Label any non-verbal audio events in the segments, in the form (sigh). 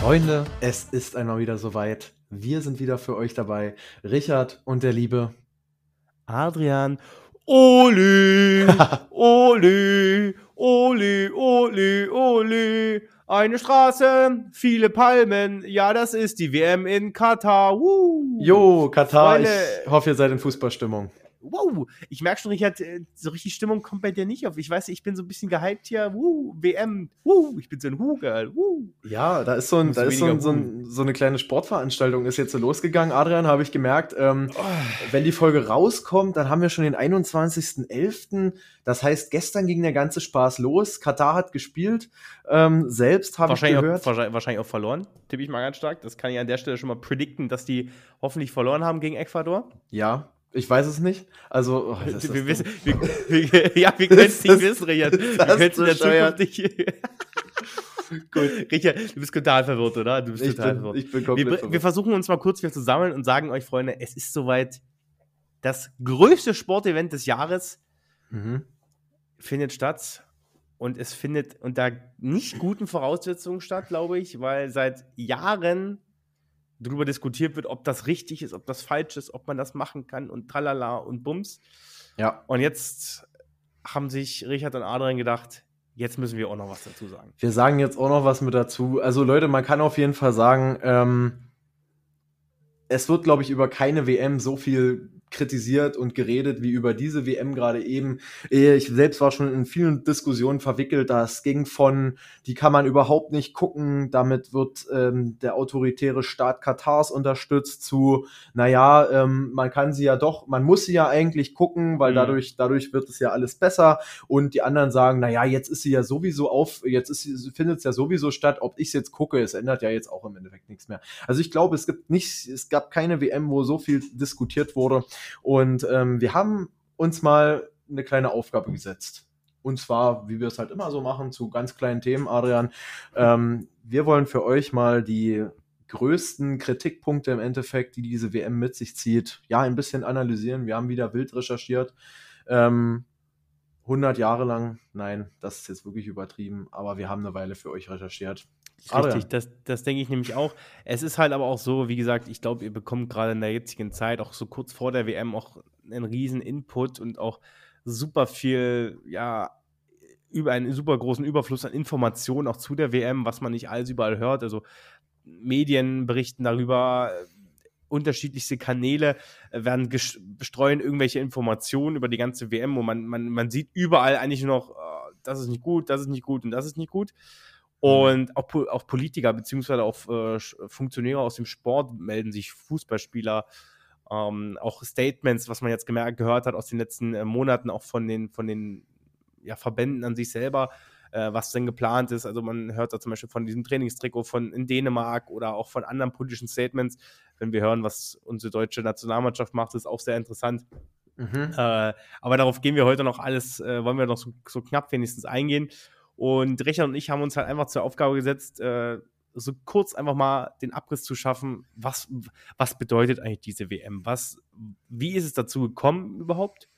Freunde, es ist einmal wieder soweit. Wir sind wieder für euch dabei. Richard und der liebe Adrian. Oli, (laughs) Oli, Oli, Oli, Oli. Eine Straße, viele Palmen. Ja, das ist die WM in Katar. Woo. Jo, Katar. Freunde. Ich hoffe, ihr seid in Fußballstimmung. Wow, ich merke schon, Richard, äh, so richtig Stimmung kommt bei dir nicht auf. Ich weiß, ich bin so ein bisschen gehypt hier. Woo, WM. Woo, ich bin so ein Hu-Girl. Ja, da ist so, ein, da ist so, ein, so, ein, so eine kleine Sportveranstaltung ist jetzt so losgegangen. Adrian, habe ich gemerkt, ähm, wenn die Folge rauskommt, dann haben wir schon den 21.11. Das heißt, gestern ging der ganze Spaß los. Katar hat gespielt. Ähm, selbst habe ich Wahrscheinlich gehört. auch, wahrscheinlich, wahrscheinlich auch verloren, tippe ich mal ganz stark. Das kann ich an der Stelle schon mal predikten, dass die hoffentlich verloren haben gegen Ecuador. Ja, ich weiß es nicht. Also, oh, das wir wissen, wir, wir, ja, wir (laughs) können es nicht wissen, Richard. Wir können es in der? Zukunft nicht. (laughs) Gut. Richard, du bist total verwirrt, oder? Du bist ich, total bin, verwirrt. ich bin Wir, komplett wir verwirrt. versuchen uns mal kurz wieder zu sammeln und sagen euch, Freunde, es ist soweit. Das größte Sportevent des Jahres Mhm. findet statt. Und es findet unter nicht guten Voraussetzungen statt, glaube ich, weil seit Jahren darüber diskutiert wird, ob das richtig ist, ob das falsch ist, ob man das machen kann und tralala und bums. Ja. Und jetzt haben sich Richard und Adrian gedacht, jetzt müssen wir auch noch was dazu sagen. Wir sagen jetzt auch noch was mit dazu. Also Leute, man kann auf jeden Fall sagen, ähm, es wird, glaube ich, über keine WM so viel kritisiert und geredet wie über diese WM gerade eben. Ich selbst war schon in vielen Diskussionen verwickelt. Das ging von, die kann man überhaupt nicht gucken, damit wird ähm, der autoritäre Staat Katars unterstützt, zu, naja, ähm, man kann sie ja doch, man muss sie ja eigentlich gucken, weil Mhm. dadurch, dadurch wird es ja alles besser. Und die anderen sagen, naja, jetzt ist sie ja sowieso auf, jetzt ist sie, findet es ja sowieso statt, ob ich es jetzt gucke, es ändert ja jetzt auch im Endeffekt nichts mehr. Also ich glaube, es gibt nicht, es gab keine WM, wo so viel diskutiert wurde. Und ähm, wir haben uns mal eine kleine Aufgabe gesetzt. Und zwar, wie wir es halt immer so machen, zu ganz kleinen Themen, Adrian. Ähm, wir wollen für euch mal die größten Kritikpunkte im Endeffekt, die diese WM mit sich zieht, ja, ein bisschen analysieren. Wir haben wieder wild recherchiert. Ähm, 100 Jahre lang, nein, das ist jetzt wirklich übertrieben, aber wir haben eine Weile für euch recherchiert. Richtig, das, das denke ich nämlich auch. Es ist halt aber auch so, wie gesagt, ich glaube, ihr bekommt gerade in der jetzigen Zeit, auch so kurz vor der WM, auch einen riesen Input und auch super viel, ja, über einen super großen Überfluss an Informationen auch zu der WM, was man nicht alles überall hört. Also Medien berichten darüber, unterschiedlichste Kanäle äh, werden bestreuen irgendwelche Informationen über die ganze WM, wo man, man, man sieht überall eigentlich nur noch, äh, das ist nicht gut, das ist nicht gut und das ist nicht gut. Und auch, auch Politiker beziehungsweise auch äh, Sch- Funktionäre aus dem Sport melden sich, Fußballspieler, ähm, auch Statements, was man jetzt gemerkt, gehört hat aus den letzten äh, Monaten, auch von den, von den ja, Verbänden an sich selber, äh, was denn geplant ist. Also man hört da zum Beispiel von diesem Trainingstrikot von in Dänemark oder auch von anderen politischen Statements. Wenn wir hören, was unsere deutsche Nationalmannschaft macht, ist auch sehr interessant. Mhm. Äh, aber darauf gehen wir heute noch alles, äh, wollen wir noch so, so knapp wenigstens eingehen. Und Richard und ich haben uns halt einfach zur Aufgabe gesetzt, äh, so kurz einfach mal den Abriss zu schaffen, was, was bedeutet eigentlich diese WM? Was, wie ist es dazu gekommen überhaupt?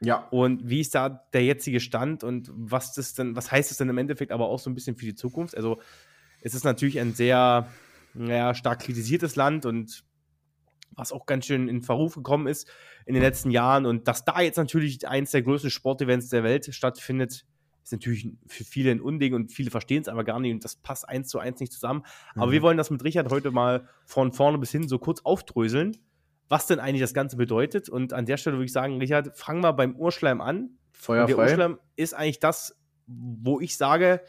Ja, Und wie ist da der jetzige Stand und was das denn, was heißt es denn im Endeffekt aber auch so ein bisschen für die Zukunft? Also es ist natürlich ein sehr naja, stark kritisiertes Land und was auch ganz schön in Verruf gekommen ist in den letzten Jahren. Und dass da jetzt natürlich eins der größten Sportevents der Welt stattfindet, ist natürlich für viele ein Unding und viele verstehen es aber gar nicht und das passt eins zu eins nicht zusammen. Aber Mhm. wir wollen das mit Richard heute mal von vorne bis hin so kurz aufdröseln, was denn eigentlich das Ganze bedeutet. Und an der Stelle würde ich sagen, Richard, fang mal beim Urschleim an. Feuer Und der frei. Urschleim ist eigentlich das, wo ich sage,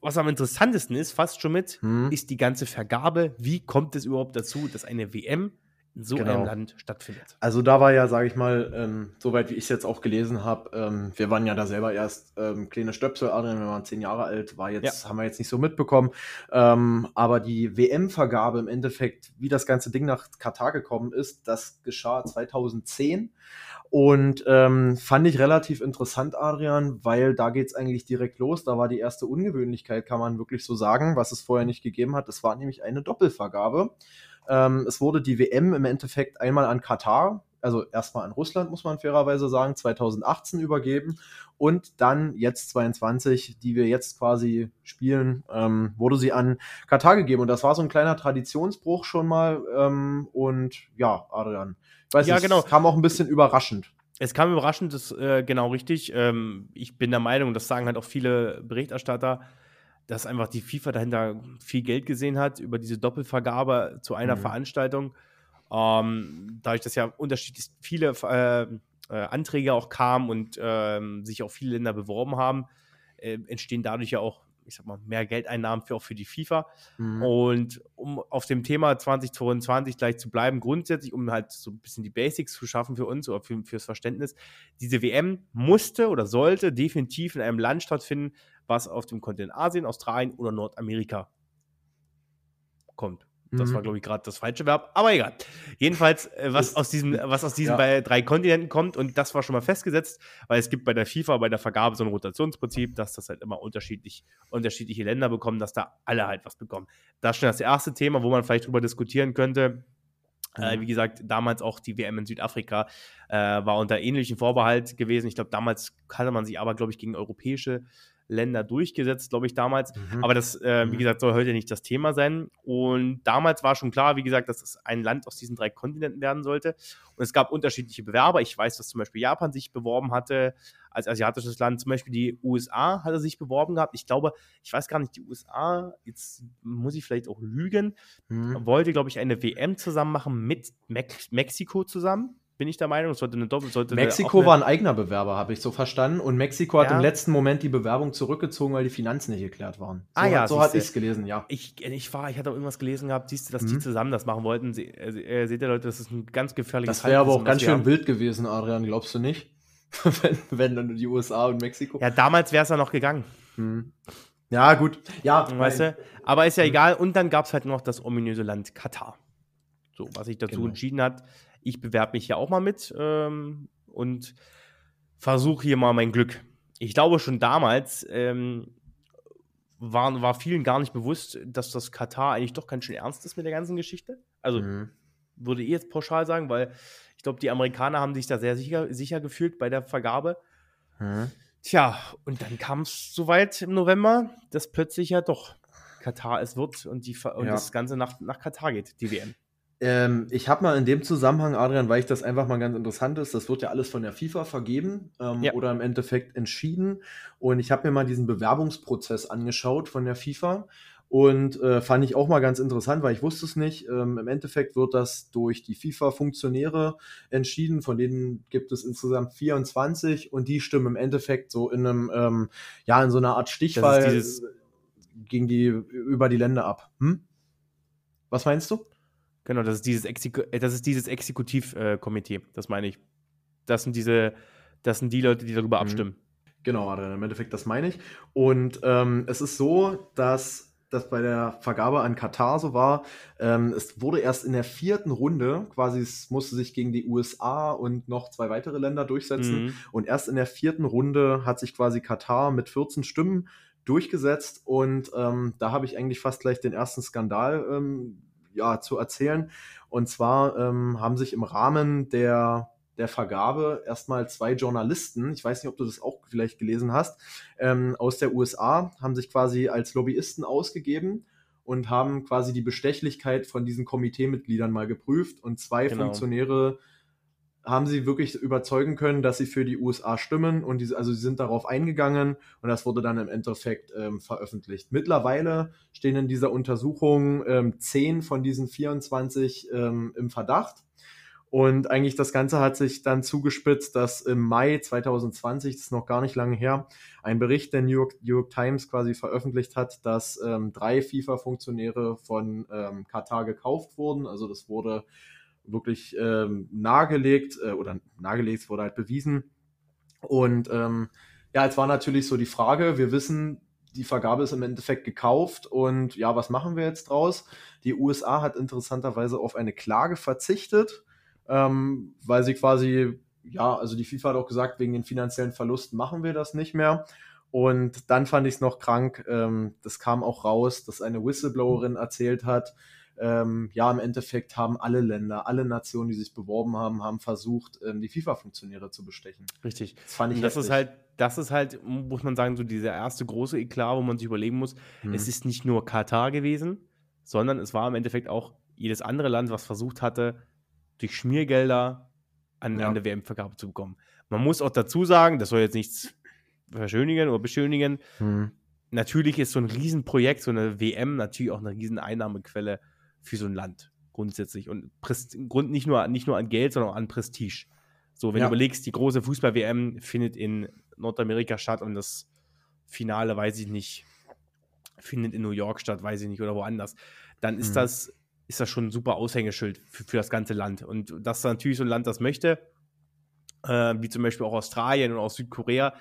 was am interessantesten ist, fast schon mit, Hm. ist die ganze Vergabe. Wie kommt es überhaupt dazu, dass eine WM in so genau. einem Land stattfindet. Also da war ja, sage ich mal, ähm, soweit wie ich es jetzt auch gelesen habe, ähm, wir waren ja da selber erst ähm, kleine Stöpsel, Adrian, wir waren zehn Jahre alt, war jetzt, ja. haben wir jetzt nicht so mitbekommen. Ähm, aber die WM-Vergabe im Endeffekt, wie das ganze Ding nach Katar gekommen ist, das geschah 2010. Und ähm, fand ich relativ interessant, Adrian, weil da geht's eigentlich direkt los. Da war die erste Ungewöhnlichkeit, kann man wirklich so sagen, was es vorher nicht gegeben hat. Es war nämlich eine Doppelvergabe. Ähm, es wurde die WM im Endeffekt einmal an Katar, also erstmal an Russland, muss man fairerweise sagen, 2018 übergeben und dann jetzt 22, die wir jetzt quasi spielen, ähm, wurde sie an Katar gegeben. Und das war so ein kleiner Traditionsbruch schon mal. Ähm, und ja, Adrian, weiß ja, nicht, genau. kam auch ein bisschen überraschend. Es kam überraschend, das äh, genau richtig. Ähm, ich bin der Meinung, das sagen halt auch viele Berichterstatter, dass einfach die FIFA dahinter viel Geld gesehen hat über diese Doppelvergabe zu einer mhm. Veranstaltung. Ähm, dadurch, dass ja unterschiedlich viele äh, äh, Anträge auch kamen und äh, sich auch viele Länder beworben haben, äh, entstehen dadurch ja auch, ich sag mal, mehr Geldeinnahmen für, auch für die FIFA. Mhm. Und um auf dem Thema 2022 gleich zu bleiben, grundsätzlich, um halt so ein bisschen die Basics zu schaffen für uns oder für, fürs Verständnis, diese WM musste oder sollte definitiv in einem Land stattfinden, was auf dem Kontinent Asien, Australien oder Nordamerika kommt. Das war, mhm. glaube ich, gerade das falsche Verb, aber egal. Jedenfalls, äh, was, aus diesem, was aus diesen ja. drei Kontinenten kommt, und das war schon mal festgesetzt, weil es gibt bei der FIFA, bei der Vergabe so ein Rotationsprinzip, dass das halt immer unterschiedlich, unterschiedliche Länder bekommen, dass da alle halt was bekommen. Das ist schon das erste Thema, wo man vielleicht drüber diskutieren könnte. Äh, mhm. wie gesagt, damals auch die WM in Südafrika äh, war unter ähnlichen Vorbehalt gewesen. Ich glaube, damals hatte man sich aber, glaube ich, gegen europäische Länder durchgesetzt, glaube ich, damals. Mhm. Aber das, äh, wie mhm. gesagt, soll heute nicht das Thema sein. Und damals war schon klar, wie gesagt, dass es ein Land aus diesen drei Kontinenten werden sollte. Und es gab unterschiedliche Bewerber. Ich weiß, dass zum Beispiel Japan sich beworben hatte als asiatisches Land. Zum Beispiel die USA hatte sich beworben gehabt. Ich glaube, ich weiß gar nicht, die USA, jetzt muss ich vielleicht auch lügen, mhm. wollte, glaube ich, eine WM zusammen machen mit Mex Mexiko zusammen bin ich der Meinung. Es sollte eine Doppel. Sollte Mexiko eine war ein eigener Bewerber, habe ich so verstanden. Und Mexiko hat ja. im letzten Moment die Bewerbung zurückgezogen, weil die Finanzen nicht geklärt waren. So, ah ja, so hatte ich es gelesen, ja. Ich, ich war, ich hatte irgendwas gelesen gehabt, siehst du, dass mhm. die zusammen das machen wollten. Sie, äh, seht ihr Leute, das ist ein ganz gefährliches Das wäre aber auch ganz schön wild gewesen, Adrian, glaubst du nicht? (laughs) wenn, wenn dann die USA und Mexiko. Ja, damals wäre es ja noch gegangen. Mhm. Ja, gut. Ja, weißt du? Aber ist ja mhm. egal. Und dann gab es halt noch das ominöse Land Katar. So, was sich dazu genau. entschieden hat, ich bewerbe mich ja auch mal mit ähm, und versuche hier mal mein Glück. Ich glaube, schon damals ähm, war, war vielen gar nicht bewusst, dass das Katar eigentlich doch ganz schön ernst ist mit der ganzen Geschichte. Also mhm. würde ich jetzt pauschal sagen, weil ich glaube, die Amerikaner haben sich da sehr sicher, sicher gefühlt bei der Vergabe. Mhm. Tja, und dann kam es soweit im November, dass plötzlich ja doch Katar es wird und, die, und ja. das Ganze nach, nach Katar geht, die WM. Ähm, ich habe mal in dem Zusammenhang, Adrian, weil ich das einfach mal ganz interessant ist, das wird ja alles von der FIFA vergeben ähm, ja. oder im Endeffekt entschieden. Und ich habe mir mal diesen Bewerbungsprozess angeschaut von der FIFA und äh, fand ich auch mal ganz interessant, weil ich wusste es nicht. Ähm, Im Endeffekt wird das durch die FIFA-Funktionäre entschieden, von denen gibt es insgesamt 24 und die stimmen im Endeffekt so in einem, ähm, ja, in so einer Art Stichwahl gegen die, über die Länder ab. Hm? Was meinst du? Genau, das ist dieses, Exeku äh, das ist dieses Exekutivkomitee, äh, das meine ich. Das sind diese, das sind die Leute, die darüber mhm. abstimmen. Genau, im Endeffekt, das meine ich. Und ähm, es ist so, dass das bei der Vergabe an Katar so war. Ähm, es wurde erst in der vierten Runde, quasi es musste sich gegen die USA und noch zwei weitere Länder durchsetzen. Mhm. Und erst in der vierten Runde hat sich quasi Katar mit 14 Stimmen durchgesetzt. Und ähm, da habe ich eigentlich fast gleich den ersten Skandal ähm, ja, zu erzählen. Und zwar ähm, haben sich im Rahmen der, der Vergabe erstmal zwei Journalisten, ich weiß nicht, ob du das auch vielleicht gelesen hast, ähm, aus der USA, haben sich quasi als Lobbyisten ausgegeben und haben quasi die Bestechlichkeit von diesen Komiteemitgliedern mal geprüft. Und zwei genau. Funktionäre haben sie wirklich überzeugen können, dass sie für die USA stimmen und die, also sie sind darauf eingegangen und das wurde dann im Endeffekt ähm, veröffentlicht. Mittlerweile stehen in dieser Untersuchung ähm, 10 von diesen 24 ähm, im Verdacht und eigentlich das Ganze hat sich dann zugespitzt, dass im Mai 2020, das ist noch gar nicht lange her, ein Bericht der New York, New York Times quasi veröffentlicht hat, dass ähm, drei FIFA-Funktionäre von ähm, Katar gekauft wurden. Also das wurde wirklich ähm, nahegelegt äh, oder nahegelegt wurde halt bewiesen. Und ähm, ja, jetzt war natürlich so die Frage, wir wissen, die Vergabe ist im Endeffekt gekauft und ja, was machen wir jetzt draus? Die USA hat interessanterweise auf eine Klage verzichtet, ähm, weil sie quasi, ja, also die FIFA hat auch gesagt, wegen den finanziellen Verlusten machen wir das nicht mehr. Und dann fand ich es noch krank, ähm, das kam auch raus, dass eine Whistleblowerin erzählt hat, ähm, ja, im Endeffekt haben alle Länder, alle Nationen, die sich beworben haben, haben versucht, ähm, die FIFA-Funktionäre zu bestechen. Richtig. Das fand ich das ist halt, das ist halt, muss man sagen, so dieser erste große Eklat, wo man sich überlegen muss, hm. es ist nicht nur Katar gewesen, sondern es war im Endeffekt auch jedes andere Land, was versucht hatte, durch Schmiergelder an, ja. an eine WM-Vergabe zu bekommen. Man muss auch dazu sagen, das soll jetzt nichts verschönigen oder beschönigen. Hm. Natürlich ist so ein Riesenprojekt, so eine WM natürlich auch eine Rieseneinnahmequelle für so ein Land grundsätzlich. Und Grund nicht nur, nicht nur an Geld, sondern auch an Prestige. So, wenn ja. du überlegst, die große Fußball-WM findet in Nordamerika statt und das Finale, weiß ich nicht, findet in New York statt, weiß ich nicht, oder woanders, dann ist mhm. das ist das schon ein super Aushängeschild für, für das ganze Land. Und dass natürlich so ein Land das möchte, äh, wie zum Beispiel auch Australien und auch Südkorea,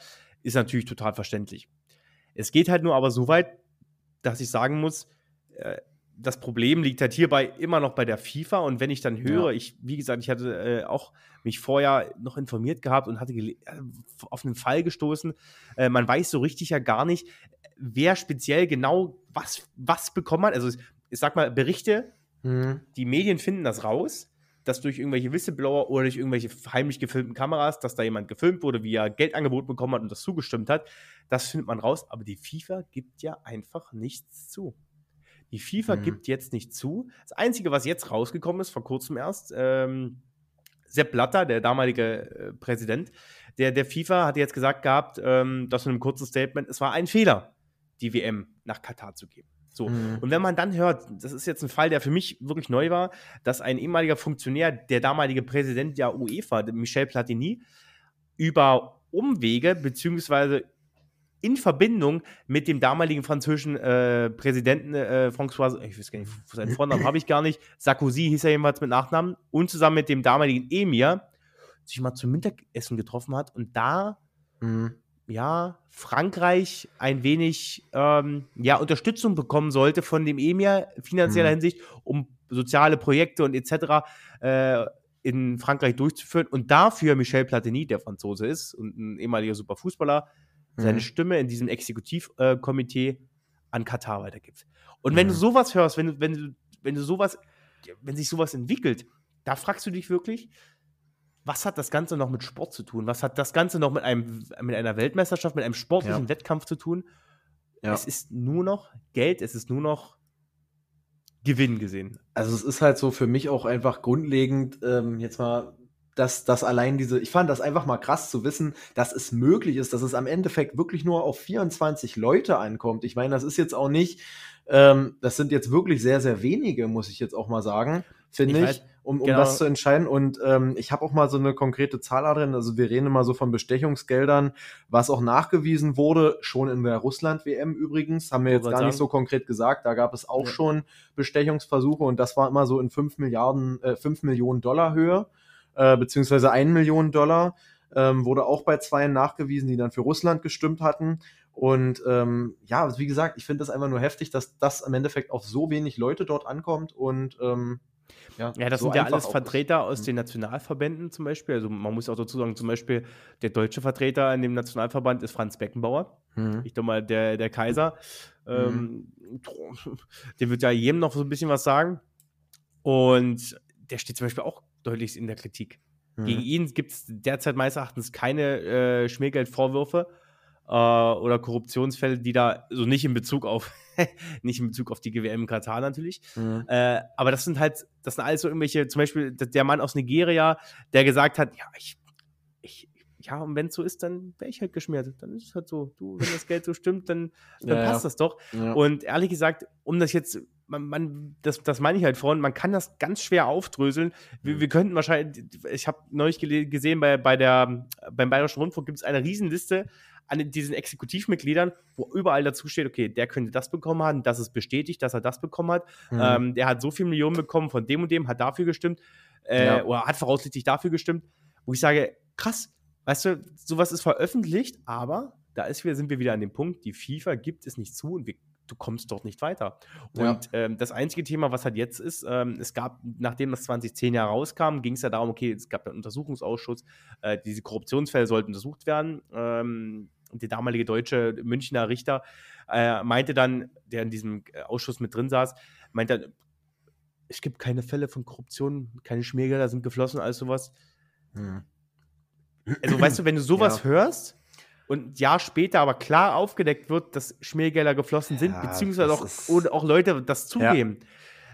ist natürlich total verständlich. Es geht halt nur aber so weit, dass ich sagen muss, äh, das Problem liegt halt hierbei immer noch bei der FIFA. Und wenn ich dann höre, ja. ich, wie gesagt, ich hatte äh, auch mich vorher noch informiert gehabt und hatte äh, auf einen Fall gestoßen. Äh, man weiß so richtig ja gar nicht, wer speziell genau was, was bekommen hat. Also, ich sag mal, Berichte, mhm. die Medien finden das raus, dass durch irgendwelche Whistleblower oder durch irgendwelche heimlich gefilmten Kameras, dass da jemand gefilmt wurde, wie er Geldangebot bekommen hat und das zugestimmt hat. Das findet man raus. Aber die FIFA gibt ja einfach nichts zu. Die FIFA mhm. gibt jetzt nicht zu. Das Einzige, was jetzt rausgekommen ist, vor kurzem erst, ähm, Sepp Blatter, der damalige äh, Präsident der, der FIFA, hat jetzt gesagt gehabt, ähm, das in einem kurzen Statement, es war ein Fehler, die WM nach Katar zu geben. So. Mhm. Und wenn man dann hört, das ist jetzt ein Fall, der für mich wirklich neu war, dass ein ehemaliger Funktionär, der damalige Präsident der UEFA, Michel Platini, über Umwege beziehungsweise in Verbindung mit dem damaligen französischen äh, Präsidenten äh, François, ich weiß gar nicht, seinen Vornamen habe ich gar nicht, Sarkozy hieß er jedenfalls mit Nachnamen, und zusammen mit dem damaligen Emir sich mal zum Mittagessen getroffen hat und da, mhm. ja, Frankreich ein wenig, ähm, ja, Unterstützung bekommen sollte von dem Emir finanzieller mhm. Hinsicht, um soziale Projekte und etc. Äh, in Frankreich durchzuführen und dafür Michel Platini, der Franzose ist und ein ehemaliger Superfußballer, seine mhm. Stimme in diesem Exekutivkomitee äh, an Katar weitergibt. Und wenn du mhm. sowas hörst, wenn du, wenn du, wenn du sowas, wenn sich sowas entwickelt, da fragst du dich wirklich, was hat das Ganze noch mit Sport zu tun? Was hat das Ganze noch mit, einem, mit einer Weltmeisterschaft, mit einem sportlichen ja. Wettkampf zu tun? Ja. Es ist nur noch Geld, es ist nur noch Gewinn gesehen. Also es ist halt so für mich auch einfach grundlegend, ähm, jetzt mal dass das allein diese, ich fand das einfach mal krass zu wissen, dass es möglich ist, dass es am Endeffekt wirklich nur auf 24 Leute ankommt. Ich meine, das ist jetzt auch nicht, ähm, das sind jetzt wirklich sehr, sehr wenige, muss ich jetzt auch mal sagen, finde ich, ich um, um genau. das zu entscheiden. Und ähm, ich habe auch mal so eine konkrete Zahl drin. Also wir reden immer so von Bestechungsgeldern, was auch nachgewiesen wurde, schon in der Russland-WM übrigens, haben wir jetzt gar sagen. nicht so konkret gesagt. Da gab es auch ja. schon Bestechungsversuche und das war immer so in 5 Milliarden, äh, 5 Millionen Dollar Höhe äh, beziehungsweise 1 Million Dollar. Ähm, wurde auch bei zwei nachgewiesen, die dann für Russland gestimmt hatten. Und ähm, ja, wie gesagt, ich finde das einfach nur heftig, dass das im Endeffekt auf so wenig Leute dort ankommt und ähm, ja, ja, das so sind ja alles Vertreter aus mhm. den Nationalverbänden zum Beispiel. Also man muss auch dazu sagen, zum Beispiel der deutsche Vertreter in dem Nationalverband ist Franz Beckenbauer. Mhm. Ich glaube mal, der, der Kaiser. Mhm. Ähm, dem wird ja jedem noch so ein bisschen was sagen. Und der steht zum Beispiel auch deutlich in der Kritik. Mhm. Gegen ihn gibt es derzeit meines Erachtens keine äh, Schmiergeldvorwürfe äh, oder Korruptionsfälle, die da, so nicht in Bezug auf, (laughs) nicht in Bezug auf die GWM in Katar natürlich. Mhm. Äh, aber das sind halt, das sind alles so irgendwelche, zum Beispiel der Mann aus Nigeria, der gesagt hat, ja, ich, ich, ja, und wenn es so ist, dann wäre ich halt geschmiert. Dann ist es halt so. Du, wenn das Geld so stimmt, dann, dann ja, passt das doch. Ja. Und ehrlich gesagt, um das jetzt man, man, das, das meine ich halt vorhin, man kann das ganz schwer aufdröseln. Wir, mhm. wir könnten wahrscheinlich, ich habe neulich gesehen, bei, bei der, beim Bayerischen Rundfunk gibt es eine Riesenliste an diesen Exekutivmitgliedern, wo überall dazu steht, okay, der könnte das bekommen haben, das ist bestätigt, dass er das bekommen hat. Mhm. Ähm, der hat so viele Millionen bekommen von dem und dem, hat dafür gestimmt. äh, ja. oder hat voraussichtlich dafür gestimmt, wo ich sage, krass, weißt du, sowas ist veröffentlicht, aber da ist sind wir wieder an dem Punkt, die FIFA gibt es nicht zu und wir, du kommst dort nicht weiter. Und ja. ähm, das einzige Thema, was halt jetzt ist, ähm, es gab, nachdem das 2010 ja rauskam, ging es ja darum, okay, es gab einen Untersuchungsausschuss, äh, diese Korruptionsfälle sollten untersucht werden. Ähm, der damalige deutsche Münchner Richter äh, meinte dann, der in diesem äh, Ausschuss mit drin saß, meinte dann, es gibt keine Fälle von Korruption, keine Schmiergelder sind geflossen, alles sowas. Hm. Also, weißt du, wenn du sowas ja. hörst, und ein Jahr später aber klar aufgedeckt wird, dass Schmiergelder geflossen sind, ja, beziehungsweise auch, auch Leute das zugeben, ja.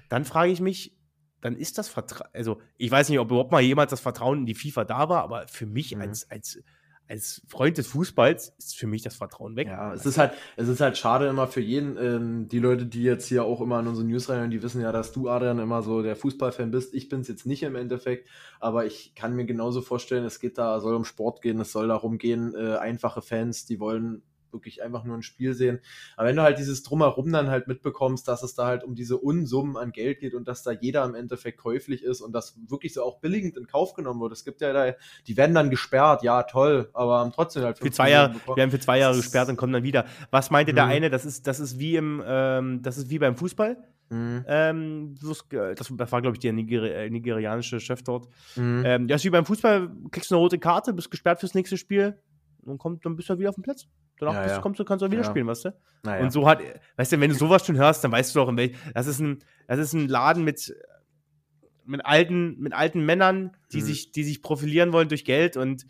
dann frage ich mich, dann ist das Vertrauen, also ich weiß nicht, ob überhaupt mal jemals das Vertrauen in die FIFA da war, aber für mich mhm. als, als als Freund des Fußballs ist für mich das Vertrauen weg. Ja, es ist halt, es ist halt schade immer für jeden, ähm, die Leute, die jetzt hier auch immer in unsere News rein, die wissen ja, dass du, Adrian, immer so der Fußballfan bist. Ich bin es jetzt nicht im Endeffekt, aber ich kann mir genauso vorstellen, es geht da, soll um Sport gehen, es soll darum gehen, äh, einfache Fans, die wollen wirklich einfach nur ein Spiel sehen. Aber wenn du halt dieses Drumherum dann halt mitbekommst, dass es da halt um diese Unsummen an Geld geht und dass da jeder im Endeffekt käuflich ist und das wirklich so auch billigend in Kauf genommen wird. Es gibt ja da, die werden dann gesperrt, ja toll, aber haben trotzdem halt für zwei Jahre, wir haben für zwei Jahre gesperrt und kommen dann wieder. Was meinte mhm. der eine? Das ist, das ist wie im, ähm, das ist wie beim Fußball. Mhm. Ähm, das, war, glaube ich, der Niger äh, nigerianische Chef dort. Mhm. Ähm, ja, ist wie beim Fußball, kriegst du eine rote Karte, bist gesperrt fürs nächste Spiel, und kommt, dann bist du halt wieder auf dem Platz. Danach ja, ja. kommst du, kannst du auch wieder ja. spielen, weißt du? Ja. Und so hat, weißt du, wenn du sowas schon hörst, dann weißt du in welch, das ist ein, das ist ein Laden mit, mit alten, mit alten Männern, die mhm. sich, die sich profilieren wollen durch Geld und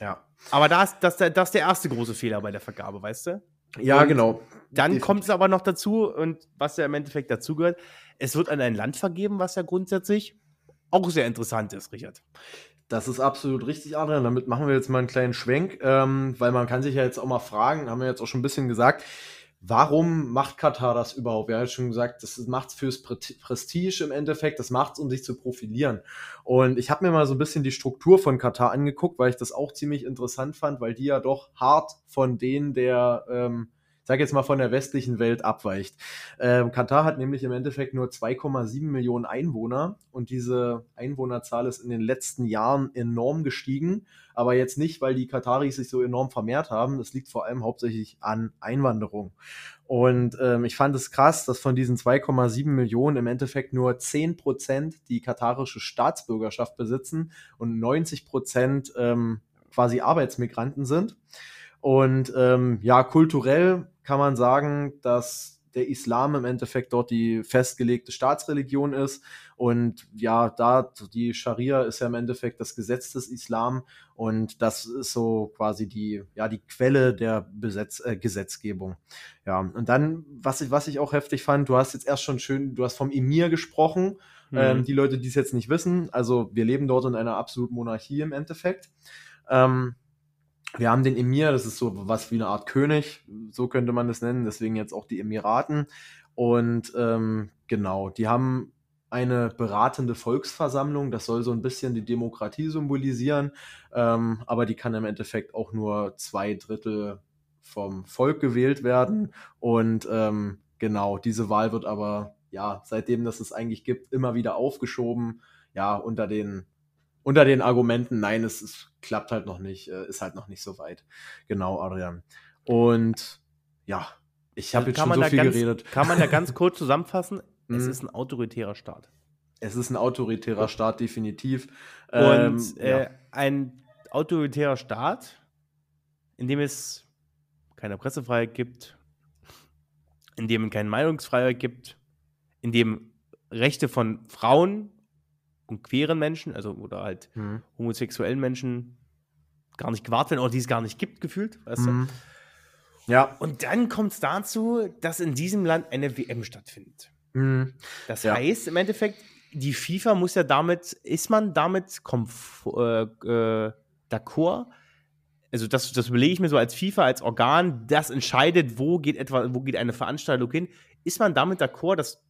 ja. Aber das, das, das ist der erste große Fehler bei der Vergabe, weißt du? Ja, und genau. Dann Definitiv. kommt es aber noch dazu, und was ja im Endeffekt dazugehört, es wird an ein Land vergeben, was ja grundsätzlich auch sehr interessant ist, Richard. Das ist absolut richtig, Adrian. Damit machen wir jetzt mal einen kleinen Schwenk, ähm, weil man kann sich ja jetzt auch mal fragen, haben wir jetzt auch schon ein bisschen gesagt, warum macht Katar das überhaupt? Wir haben ja schon gesagt, das macht es fürs Prestige im Endeffekt, das macht es, um sich zu profilieren. Und ich habe mir mal so ein bisschen die Struktur von Katar angeguckt, weil ich das auch ziemlich interessant fand, weil die ja doch hart von denen der ähm, sage jetzt mal von der westlichen Welt abweicht. Ähm, Katar hat nämlich im Endeffekt nur 2,7 Millionen Einwohner und diese Einwohnerzahl ist in den letzten Jahren enorm gestiegen, aber jetzt nicht, weil die Kataris sich so enorm vermehrt haben. Das liegt vor allem hauptsächlich an Einwanderung. Und ähm, ich fand es krass, dass von diesen 2,7 Millionen im Endeffekt nur 10 Prozent die katarische Staatsbürgerschaft besitzen und 90 Prozent ähm, quasi Arbeitsmigranten sind. Und ähm, ja, kulturell kann man sagen, dass der Islam im Endeffekt dort die festgelegte Staatsreligion ist. Und ja, da die Scharia ist ja im Endeffekt das Gesetz des Islam und das ist so quasi die, ja, die Quelle der Besetz, äh, Gesetzgebung. Ja, und dann, was ich, was ich auch heftig fand, du hast jetzt erst schon schön, du hast vom Emir gesprochen. Mhm. Ähm, die Leute, die es jetzt nicht wissen, also wir leben dort in einer absoluten Monarchie im Endeffekt. Ähm, wir haben den Emir, das ist so was wie eine Art König, so könnte man das nennen, deswegen jetzt auch die Emiraten. Und ähm, genau, die haben eine beratende Volksversammlung, das soll so ein bisschen die Demokratie symbolisieren, ähm, aber die kann im Endeffekt auch nur zwei Drittel vom Volk gewählt werden. Und ähm, genau, diese Wahl wird aber, ja, seitdem das es eigentlich gibt, immer wieder aufgeschoben, ja, unter den unter den Argumenten, nein, es, es klappt halt noch nicht, äh, ist halt noch nicht so weit. Genau, Adrian. Und ja, ich habe also jetzt schon so viel ganz, geredet. Kann man ja ganz (laughs) kurz zusammenfassen, es mhm. ist ein autoritärer Staat. Es ist ein autoritärer Staat, definitiv. Und ähm, äh, ja. ein autoritärer Staat, in dem es keine Pressefreiheit gibt, in dem es keine Meinungsfreiheit gibt, in dem Rechte von Frauen und queeren Menschen, also oder halt mhm. homosexuellen Menschen gar nicht gewahrt werden oder die es gar nicht gibt, gefühlt, weißt mhm. du? Ja. Und dann kommt es dazu, dass in diesem Land eine WM stattfindet. Mhm. Das ja. heißt im Endeffekt, die FIFA muss ja damit, ist man damit äh, äh, d'accord? Also das, das überlege ich mir so als FIFA, als Organ, das entscheidet, wo geht etwa, wo geht eine Veranstaltung hin. Ist man damit d'accord, dass,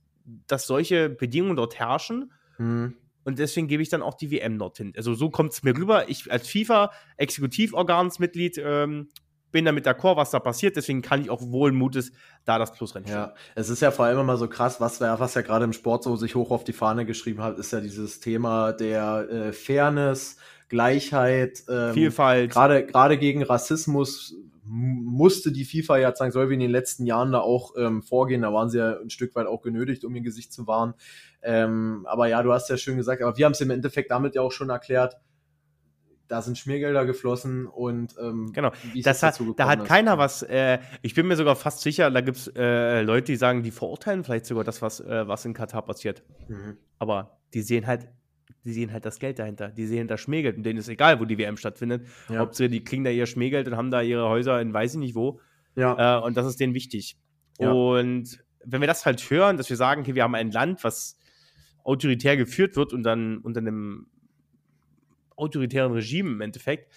dass solche Bedingungen dort herrschen? Mhm. Und deswegen gebe ich dann auch die WM dorthin. Also so kommt es mir rüber. Ich als FIFA-Exekutivorgansmitglied ähm, bin damit d'accord, was da passiert, deswegen kann ich auch wohl Mutes da das Plusrennen Ja, es ist ja vor allem immer so krass, was, was ja gerade im Sport so sich hoch auf die Fahne geschrieben hat, ist ja dieses Thema der äh, Fairness, Gleichheit, ähm, Vielfalt. Gerade gerade gegen Rassismus musste die FIFA ja sagen, soll wie in den letzten Jahren da auch ähm, vorgehen. Da waren sie ja ein Stück weit auch genötigt, um ihr Gesicht zu wahren. Ähm, aber ja, du hast ja schön gesagt, aber wir haben es im Endeffekt damit ja auch schon erklärt, da sind Schmiergelder geflossen und ähm, genau. das hat, da hat ist. keiner was. Äh, ich bin mir sogar fast sicher, da gibt es äh, Leute, die sagen, die verurteilen vielleicht sogar das, was, äh, was in Katar passiert. Mhm. Aber die sehen halt, die sehen halt das Geld dahinter. Die sehen da Schmiergeld und denen ist egal, wo die WM stattfindet. Ja. Hauptsache, die kriegen da ihr Schmiergeld und haben da ihre Häuser in weiß ich nicht wo. Ja. Äh, und das ist denen wichtig. Ja. Und wenn wir das halt hören, dass wir sagen, okay, wir haben ein Land, was autoritär geführt wird und dann unter einem autoritären Regime im Endeffekt.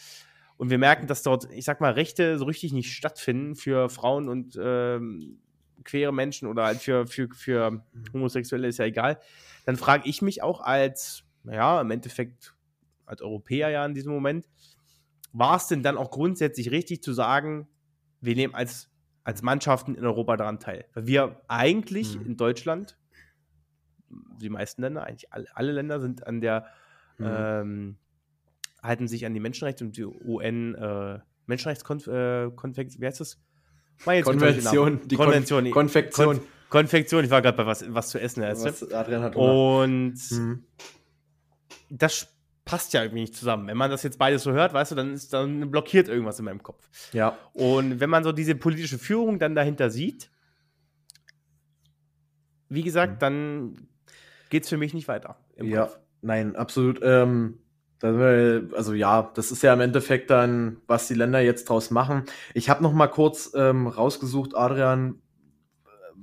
Und wir merken, dass dort, ich sag mal, Rechte so richtig nicht stattfinden für Frauen und ähm, queere Menschen oder halt für, für, für Homosexuelle, ist ja egal. Dann frage ich mich auch als, naja, im Endeffekt als Europäer ja in diesem Moment, war es denn dann auch grundsätzlich richtig zu sagen, wir nehmen als, als Mannschaften in Europa daran teil? Weil wir eigentlich mhm. in Deutschland, die meisten Länder, eigentlich alle, alle Länder sind an der mhm. ähm, halten sich an die Menschenrechte und die UN äh, Menschenrechtskonfektion, äh, wie heißt das? Konvention, die Konvention. Kon Konfektion. Kon Konfektion, ich war gerade bei was, was zu essen. Was Adrian hat Und mhm. Das passt ja irgendwie nicht zusammen. Wenn man das jetzt beides so hört, weißt du, dann ist dann blockiert irgendwas in meinem Kopf. Ja. Und wenn man so diese politische Führung dann dahinter sieht, wie gesagt, mhm. dann geht es für mich nicht weiter. ja, Kopf. nein, absolut. Ähm, also ja, das ist ja im Endeffekt dann, was die Länder jetzt draus machen. Ich habe noch mal kurz ähm, rausgesucht, Adrian,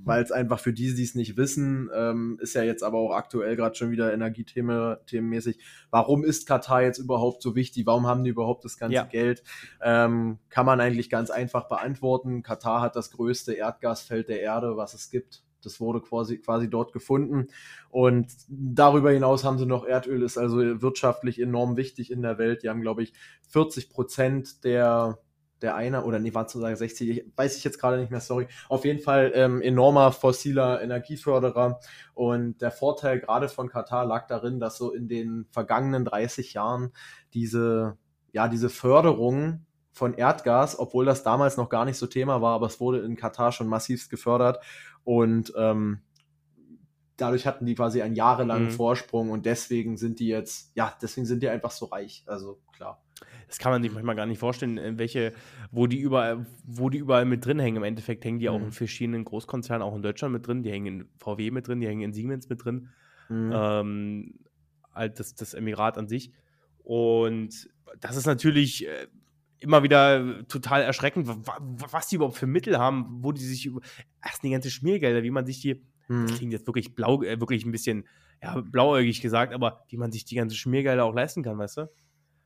weil es einfach für die, die es nicht wissen, ähm, ist ja jetzt aber auch aktuell gerade schon wieder Energiethemenmäßig. Warum ist Katar jetzt überhaupt so wichtig? Warum haben die überhaupt das ganze ja. Geld? Ähm, kann man eigentlich ganz einfach beantworten. Katar hat das größte Erdgasfeld der Erde, was es gibt. Das wurde quasi, quasi dort gefunden. Und darüber hinaus haben sie noch Erdöl, ist also wirtschaftlich enorm wichtig in der Welt. Die haben, glaube ich, 40 Prozent der, der einer, oder nee, war zu sagen 60, weiß ich jetzt gerade nicht mehr, sorry. Auf jeden Fall ähm, enormer fossiler Energieförderer. Und der Vorteil gerade von Katar lag darin, dass so in den vergangenen 30 Jahren diese, ja, diese Förderung von Erdgas, obwohl das damals noch gar nicht so Thema war, aber es wurde in Katar schon massivst gefördert und ähm, dadurch hatten die quasi einen jahrelangen mhm. Vorsprung und deswegen sind die jetzt, ja, deswegen sind die einfach so reich. Also klar. Das kann man sich manchmal gar nicht vorstellen, welche, wo die überall, wo die überall mit drin hängen. Im Endeffekt hängen die mhm. auch in verschiedenen Großkonzernen, auch in Deutschland mit drin, die hängen in VW mit drin, die hängen in Siemens mit drin. Mhm. Ähm, halt das, das Emirat an sich. Und das ist natürlich äh, immer wieder total erschreckend, was die überhaupt für Mittel haben, wo die sich über. Erst die ganze Schmiergelder, wie man sich die. Hm. Das klingt jetzt wirklich blau, äh, wirklich ein bisschen ja, blauäugig gesagt, aber wie man sich die ganze Schmiergelder auch leisten kann, weißt du?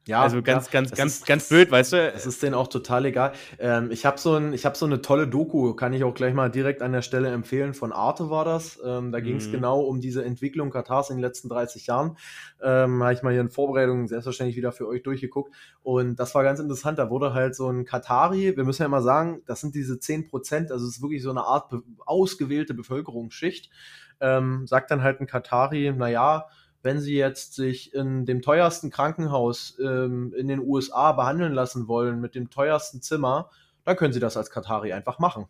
Ja, also ganz, ja, ganz, ganz, ist, ganz blöd, weißt du? Es ist denen auch total egal. Ähm, ich habe so, ein, hab so eine tolle Doku, kann ich auch gleich mal direkt an der Stelle empfehlen. Von Arte war das. Ähm, da ging es mhm. genau um diese Entwicklung Katars in den letzten 30 Jahren. Ähm, habe ich mal hier in Vorbereitung selbstverständlich wieder für euch durchgeguckt. Und das war ganz interessant. Da wurde halt so ein Katari, wir müssen ja mal sagen, das sind diese 10 Prozent, also es ist wirklich so eine Art be ausgewählte Bevölkerungsschicht. Ähm, sagt dann halt ein Katari, naja, wenn Sie jetzt sich in dem teuersten Krankenhaus ähm, in den USA behandeln lassen wollen, mit dem teuersten Zimmer, dann können Sie das als Katari einfach machen.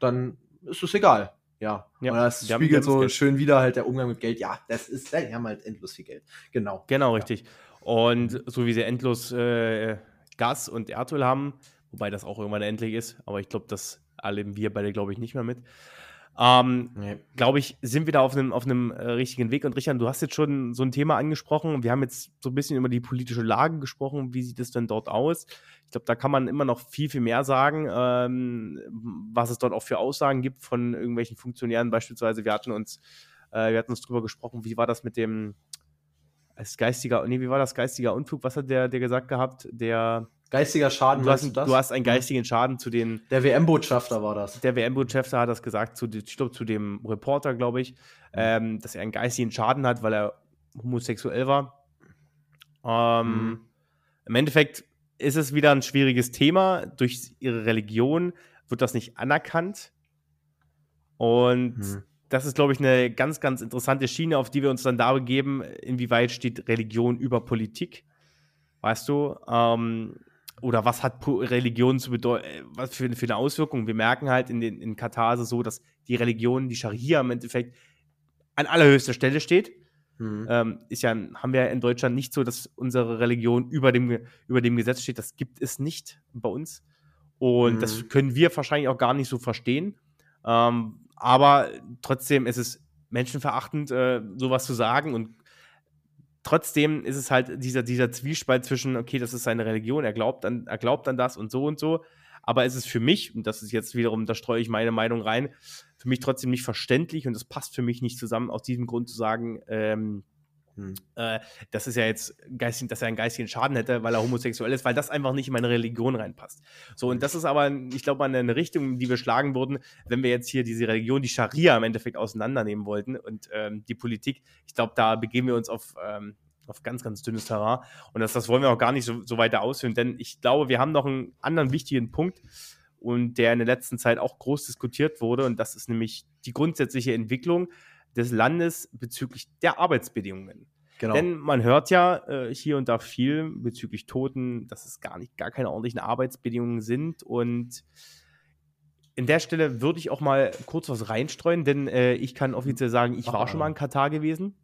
Dann ist es egal. Ja, ja. Und das spiegelt so Geld. schön wieder halt der Umgang mit Geld. Ja, das ist, die haben halt endlos viel Geld. Genau. Genau, ja. richtig. Und so wie sie endlos äh, Gas und Erdöl haben, wobei das auch irgendwann endlich ist, aber ich glaube, das erleben wir beide, glaube ich, nicht mehr mit. Ähm, nee. Glaube ich, sind wir da auf einem, auf einem äh, richtigen Weg. Und Richard, du hast jetzt schon so ein Thema angesprochen. Wir haben jetzt so ein bisschen über die politische Lage gesprochen. Wie sieht es denn dort aus? Ich glaube, da kann man immer noch viel, viel mehr sagen, ähm, was es dort auch für Aussagen gibt von irgendwelchen Funktionären. Beispielsweise, wir hatten uns, äh, wir hatten uns drüber gesprochen, wie war das mit dem als geistiger, nee, wie war das geistiger Unfug? Was hat der, der gesagt gehabt? Der Geistiger Schaden, du hast, du, du hast einen geistigen Schaden zu den. Der WM-Botschafter war das. Der WM-Botschafter hat das gesagt, zu, ich glaub, zu dem Reporter, glaube ich, ähm, dass er einen geistigen Schaden hat, weil er homosexuell war. Ähm, mhm. Im Endeffekt ist es wieder ein schwieriges Thema. Durch ihre Religion wird das nicht anerkannt. Und hm. das ist, glaube ich, eine ganz, ganz interessante Schiene, auf die wir uns dann da begeben. Inwieweit steht Religion über Politik? Weißt du? Ähm, oder was hat Religion zu bedeuten, äh, was für, für, eine Auswirkung? Wir merken halt in, den, in Katar so, dass die Religion, die Scharia im Endeffekt an allerhöchster Stelle steht. Mhm. Ähm, ist ja, haben wir in Deutschland nicht so, dass unsere Religion über dem, über dem Gesetz steht. Das gibt es nicht bei uns. Und mhm. das können wir wahrscheinlich auch gar nicht so verstehen. Ähm, aber trotzdem ist es menschenverachtend, äh, sowas zu sagen. Und trotzdem ist es halt dieser, dieser Zwiespalt zwischen, okay, das ist seine Religion, er glaubt, an, er glaubt an das und so und so. Aber es ist für mich, und das ist jetzt wiederum, da streue ich meine Meinung rein, für mich trotzdem nicht verständlich und es passt für mich nicht zusammen, aus diesem Grund zu sagen, ähm, hm. Äh, das ist ja jetzt geistig, dass er einen geistigen Schaden hätte, weil er homosexuell ist, weil das einfach nicht in meine Religion reinpasst. So, und das ist aber, ich glaube, eine Richtung, die wir schlagen würden, wenn wir jetzt hier diese Religion, die Scharia im Endeffekt auseinandernehmen wollten und ähm, die Politik. Ich glaube, da begeben wir uns auf, ähm, auf ganz, ganz dünnes Terrain. Und das, das wollen wir auch gar nicht so, so weiter ausführen, denn ich glaube, wir haben noch einen anderen wichtigen Punkt und der in der letzten Zeit auch groß diskutiert wurde. Und das ist nämlich die grundsätzliche Entwicklung des Landes bezüglich der Arbeitsbedingungen. Genau. Denn man hört ja äh, hier und da viel bezüglich Toten, dass es gar nicht, gar keine ordentlichen Arbeitsbedingungen sind. Und in der Stelle würde ich auch mal kurz was reinstreuen, denn äh, ich kann offiziell sagen, ich Ach, war schon mal in Katar gewesen.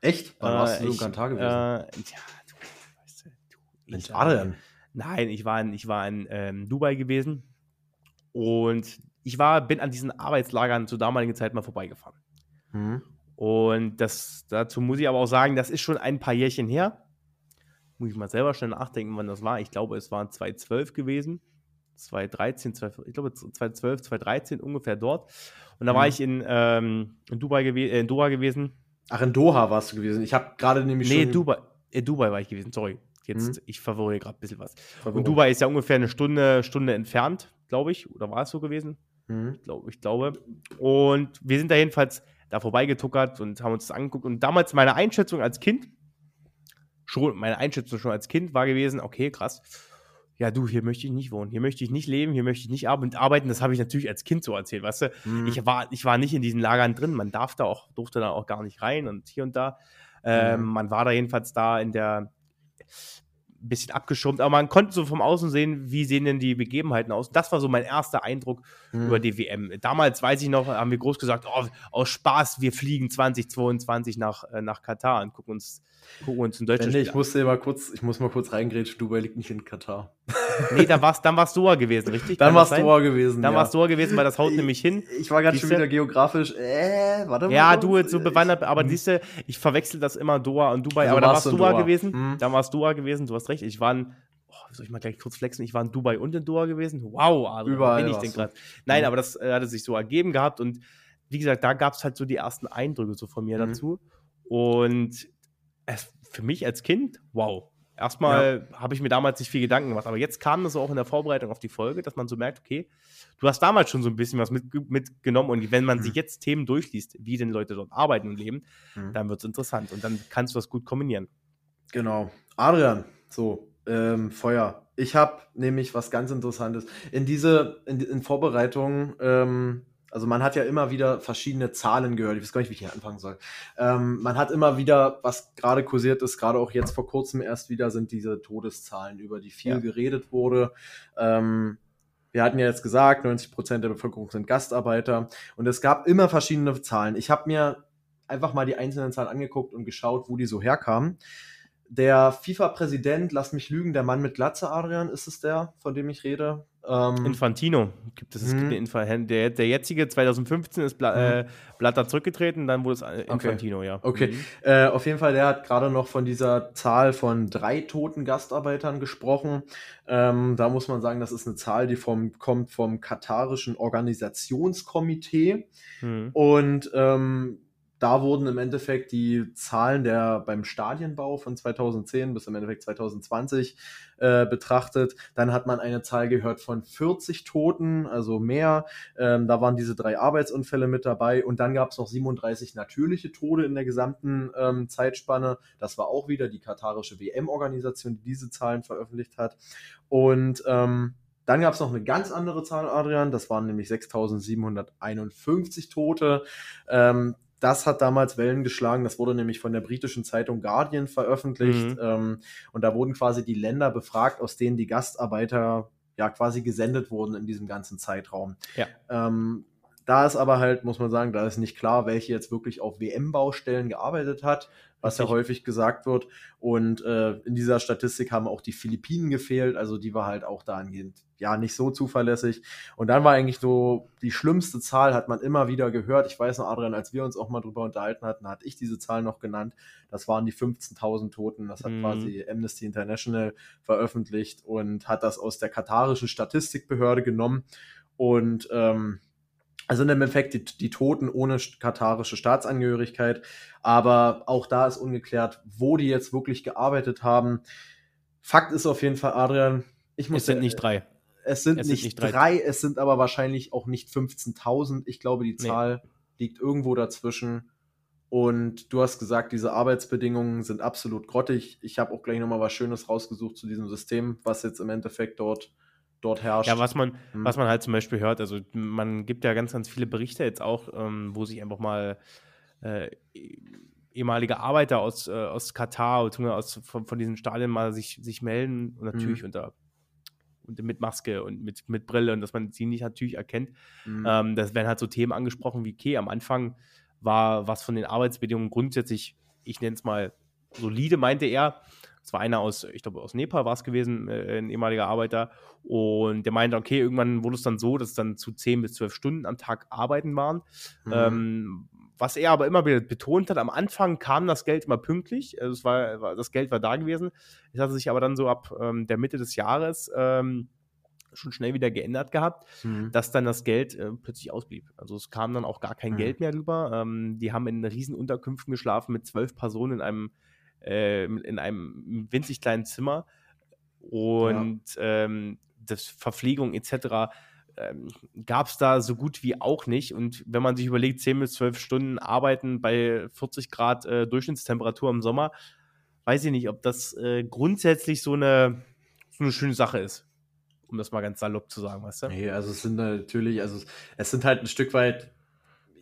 Echt? Wann äh, warst du in Katar gewesen? Äh, ja, du, weißt du, du, Mensch, denn? Nein, ich war in, ich war in ähm, Dubai gewesen und ich war, bin an diesen Arbeitslagern zur damaligen Zeit mal vorbeigefahren. Mhm. Und das, dazu muss ich aber auch sagen, das ist schon ein paar Jährchen her. Muss ich mal selber schnell nachdenken, wann das war. Ich glaube, es waren 2012 gewesen. 2013, 2, ich glaube 2012, 2013 ungefähr dort. Und da mhm. war ich in, ähm, in, Dubai äh, in Doha gewesen. Ach, in Doha warst du gewesen. Ich habe gerade nämlich nee, schon. Nee, Dubai, in Dubai war ich gewesen, sorry. Jetzt, mhm. ich verwirre gerade ein bisschen was. Verwirrung. Und Dubai ist ja ungefähr eine Stunde, Stunde entfernt, glaube ich. Oder war es so gewesen? Mhm. Ich, glaub, ich glaube. Und wir sind da jedenfalls da vorbeigetuckert und haben uns das angeguckt. Und damals meine Einschätzung als Kind, schon, meine Einschätzung schon als Kind war gewesen, okay, krass. Ja, du, hier möchte ich nicht wohnen, hier möchte ich nicht leben, hier möchte ich nicht arbeiten. Das habe ich natürlich als Kind so erzählt, weißt du? Mhm. Ich, war, ich war nicht in diesen Lagern drin, man darf da auch, durfte da auch gar nicht rein und hier und da. Ähm, mhm. Man war da jedenfalls da in der, bisschen abgeschirmt, aber man konnte so vom Außen sehen, wie sehen denn die Begebenheiten aus. Das war so mein erster Eindruck mhm. über die WM. Damals, weiß ich noch, haben wir groß gesagt, oh, aus Spaß, wir fliegen 2022 nach, äh, nach Katar und gucken uns gucken uns in Deutschland. Ich musste mal kurz, ich muss mal kurz reingrätschen, Dubai liegt nicht in Katar. Nee, dann war es dann war's Doha gewesen, richtig? Dann war es Doha gewesen. Dann ja. war es Doha gewesen, weil das haut ich, nämlich hin. Ich war gerade schon wieder geografisch, äh, warte mal. Ja, du jetzt so bewandert, aber hm. siehst du, ich verwechsel das immer Doha und Dubai, also aber da war es Doha, Doha gewesen. Hm. Dann war es Doha gewesen, du hast recht. Ich war in, oh, soll ich mal gleich kurz flexen? Ich war in Dubai und in Doha gewesen. Wow, Adrian, Überall bin ich denn gerade. Nein, mhm. aber das äh, hatte sich so ergeben gehabt und wie gesagt, da gab es halt so die ersten Eindrücke so von mir mhm. dazu. Und es, für mich als Kind, wow. Erstmal ja. habe ich mir damals nicht viel Gedanken gemacht, aber jetzt kam es auch in der Vorbereitung auf die Folge, dass man so merkt, okay, du hast damals schon so ein bisschen was mit, mitgenommen und wenn man mhm. sich jetzt Themen durchliest, wie denn Leute dort arbeiten und leben, mhm. dann wird es interessant und dann kannst du das gut kombinieren. Genau. Adrian, so, ähm, Feuer. Ich habe nämlich was ganz Interessantes. In diese, in, in Vorbereitung ähm, also man hat ja immer wieder verschiedene Zahlen gehört. Ich weiß gar nicht, wie ich hier anfangen soll. Ähm, man hat immer wieder, was gerade kursiert ist, gerade auch jetzt vor kurzem erst wieder, sind diese Todeszahlen, über die viel ja. geredet wurde. Ähm, wir hatten ja jetzt gesagt, 90 Prozent der Bevölkerung sind Gastarbeiter und es gab immer verschiedene Zahlen. Ich habe mir einfach mal die einzelnen Zahlen angeguckt und geschaut, wo die so herkamen. Der FIFA-Präsident, lass mich lügen, der Mann mit Glatze, Adrian, ist es der, von dem ich rede? Ähm, Infantino gibt es. es gibt mhm. der, der jetzige 2015 ist Bla, mhm. äh, Blatter zurückgetreten, dann wurde es äh, Infantino, okay. ja. Okay. Mhm. Äh, auf jeden Fall, der hat gerade noch von dieser Zahl von drei toten Gastarbeitern gesprochen. Ähm, da muss man sagen, das ist eine Zahl, die vom, kommt vom katarischen Organisationskomitee. Mhm. Und ähm, da wurden im Endeffekt die Zahlen der beim Stadienbau von 2010 bis im Endeffekt 2020 äh, betrachtet. Dann hat man eine Zahl gehört von 40 Toten, also mehr. Ähm, da waren diese drei Arbeitsunfälle mit dabei und dann gab es noch 37 natürliche Tode in der gesamten ähm, Zeitspanne. Das war auch wieder die katarische WM-Organisation, die diese Zahlen veröffentlicht hat. Und ähm, dann gab es noch eine ganz andere Zahl, Adrian. Das waren nämlich 6.751 Tote. Ähm, das hat damals Wellen geschlagen. Das wurde nämlich von der britischen Zeitung Guardian veröffentlicht. Mhm. Ähm, und da wurden quasi die Länder befragt, aus denen die Gastarbeiter ja quasi gesendet wurden in diesem ganzen Zeitraum. Ja. Ähm, da ist aber halt, muss man sagen, da ist nicht klar, welche jetzt wirklich auf WM-Baustellen gearbeitet hat, was ja häufig gesagt wird. Und äh, in dieser Statistik haben auch die Philippinen gefehlt, also die war halt auch dahingehend ja nicht so zuverlässig. Und dann war eigentlich so die schlimmste Zahl, hat man immer wieder gehört. Ich weiß noch, Adrian, als wir uns auch mal drüber unterhalten hatten, hatte ich diese Zahl noch genannt. Das waren die 15.000 Toten. Das hat mhm. quasi Amnesty International veröffentlicht und hat das aus der katarischen Statistikbehörde genommen. Und ähm, also im Endeffekt die, die Toten ohne katarische Staatsangehörigkeit. Aber auch da ist ungeklärt, wo die jetzt wirklich gearbeitet haben. Fakt ist auf jeden Fall, Adrian, ich muss. Es sind nicht drei. Es sind, es nicht, sind nicht drei. drei. es sind aber wahrscheinlich auch nicht 15.000. Ich glaube, die Zahl nee. liegt irgendwo dazwischen. Und du hast gesagt, diese Arbeitsbedingungen sind absolut grottig. Ich habe auch gleich nochmal was Schönes rausgesucht zu diesem System, was jetzt im Endeffekt dort dort herrscht. Ja, was man, hm. was man halt zum Beispiel hört, also man gibt ja ganz, ganz viele Berichte jetzt auch, ähm, wo sich einfach mal äh, ehemalige Arbeiter aus, äh, aus Katar oder aus, von, von, diesen Stadien mal sich, sich melden und natürlich mhm. unter und mit Maske und mit, mit Brille und dass man sie nicht natürlich erkennt. Mhm. Ähm, das werden halt so Themen angesprochen wie, okay, am Anfang war was von den Arbeitsbedingungen grundsätzlich, ich nenne es mal solide, meinte er. Es war einer aus, ich glaube, aus Nepal war es gewesen, äh, ein ehemaliger Arbeiter. Und der meinte, okay, irgendwann wurde es dann so, dass es dann zu 10 bis 12 Stunden am Tag arbeiten waren. Mhm. Ähm, was er aber immer wieder betont hat, am Anfang kam das Geld immer pünktlich. Also es war, das Geld war da gewesen. Es hatte sich aber dann so ab ähm, der Mitte des Jahres ähm, schon schnell wieder geändert gehabt, mhm. dass dann das Geld äh, plötzlich ausblieb. Also es kam dann auch gar kein mhm. Geld mehr rüber. Ähm, die haben in riesen Unterkünften geschlafen mit zwölf Personen in einem äh, in einem winzig kleinen Zimmer und ja. ähm, das Verpflegung etc. Ähm, gab es da so gut wie auch nicht. Und wenn man sich überlegt, 10 bis 12 Stunden arbeiten bei 40 Grad äh, Durchschnittstemperatur im Sommer, weiß ich nicht, ob das äh, grundsätzlich so eine, so eine schöne Sache ist. Um das mal ganz salopp zu sagen, weißt du? Nee, also es sind natürlich, also es sind halt ein Stück weit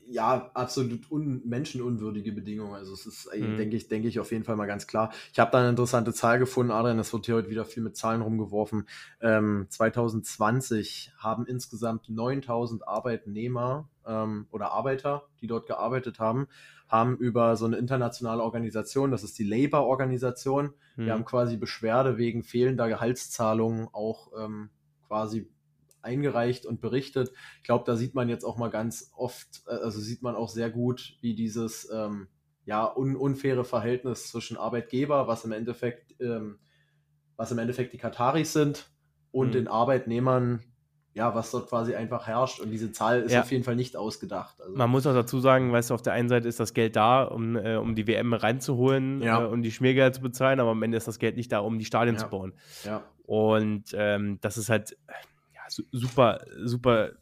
ja, absolut un menschenunwürdige Bedingungen. Also es ist, äh, mhm. denke ich, denke ich auf jeden Fall mal ganz klar. Ich habe da eine interessante Zahl gefunden, Adrian, es wird hier heute wieder viel mit Zahlen rumgeworfen. Ähm, 2020 haben insgesamt 9000 Arbeitnehmer ähm, oder Arbeiter, die dort gearbeitet haben, haben über so eine internationale Organisation, das ist die Labour-Organisation, mhm. wir haben quasi Beschwerde wegen fehlender Gehaltszahlungen auch ähm, quasi eingereicht und berichtet. Ich glaube, da sieht man jetzt auch mal ganz oft, äh, also sieht man auch sehr gut, wie dieses ähm, ja un unfaire Verhältnis zwischen Arbeitgeber, was im Endeffekt, ähm, was im Endeffekt die Kataris sind, und mhm. den Arbeitnehmern, ja, was dort quasi einfach herrscht. Und diese Zahl ist ja. auf jeden Fall nicht ausgedacht. Also Man muss auch dazu sagen, weißt du, auf der einen Seite ist das Geld da, um, äh, um die WM reinzuholen, ja. äh, um die Schmiergelder zu bezahlen, aber am Ende ist das Geld nicht da, um die Stadien ja. zu bauen. Und ähm, das ist halt, super, super,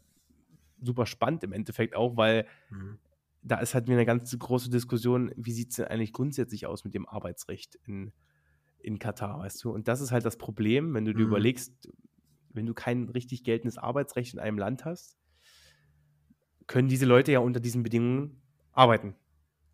super spannend im Endeffekt auch, weil mhm. da ist halt wieder eine ganz große Diskussion, wie sieht es denn eigentlich grundsätzlich aus mit dem Arbeitsrecht in, in Katar, weißt du? Und das ist halt das Problem, wenn du dir mhm. überlegst, wenn du kein richtig geltendes Arbeitsrecht in einem Land hast, können diese Leute ja unter diesen Bedingungen arbeiten.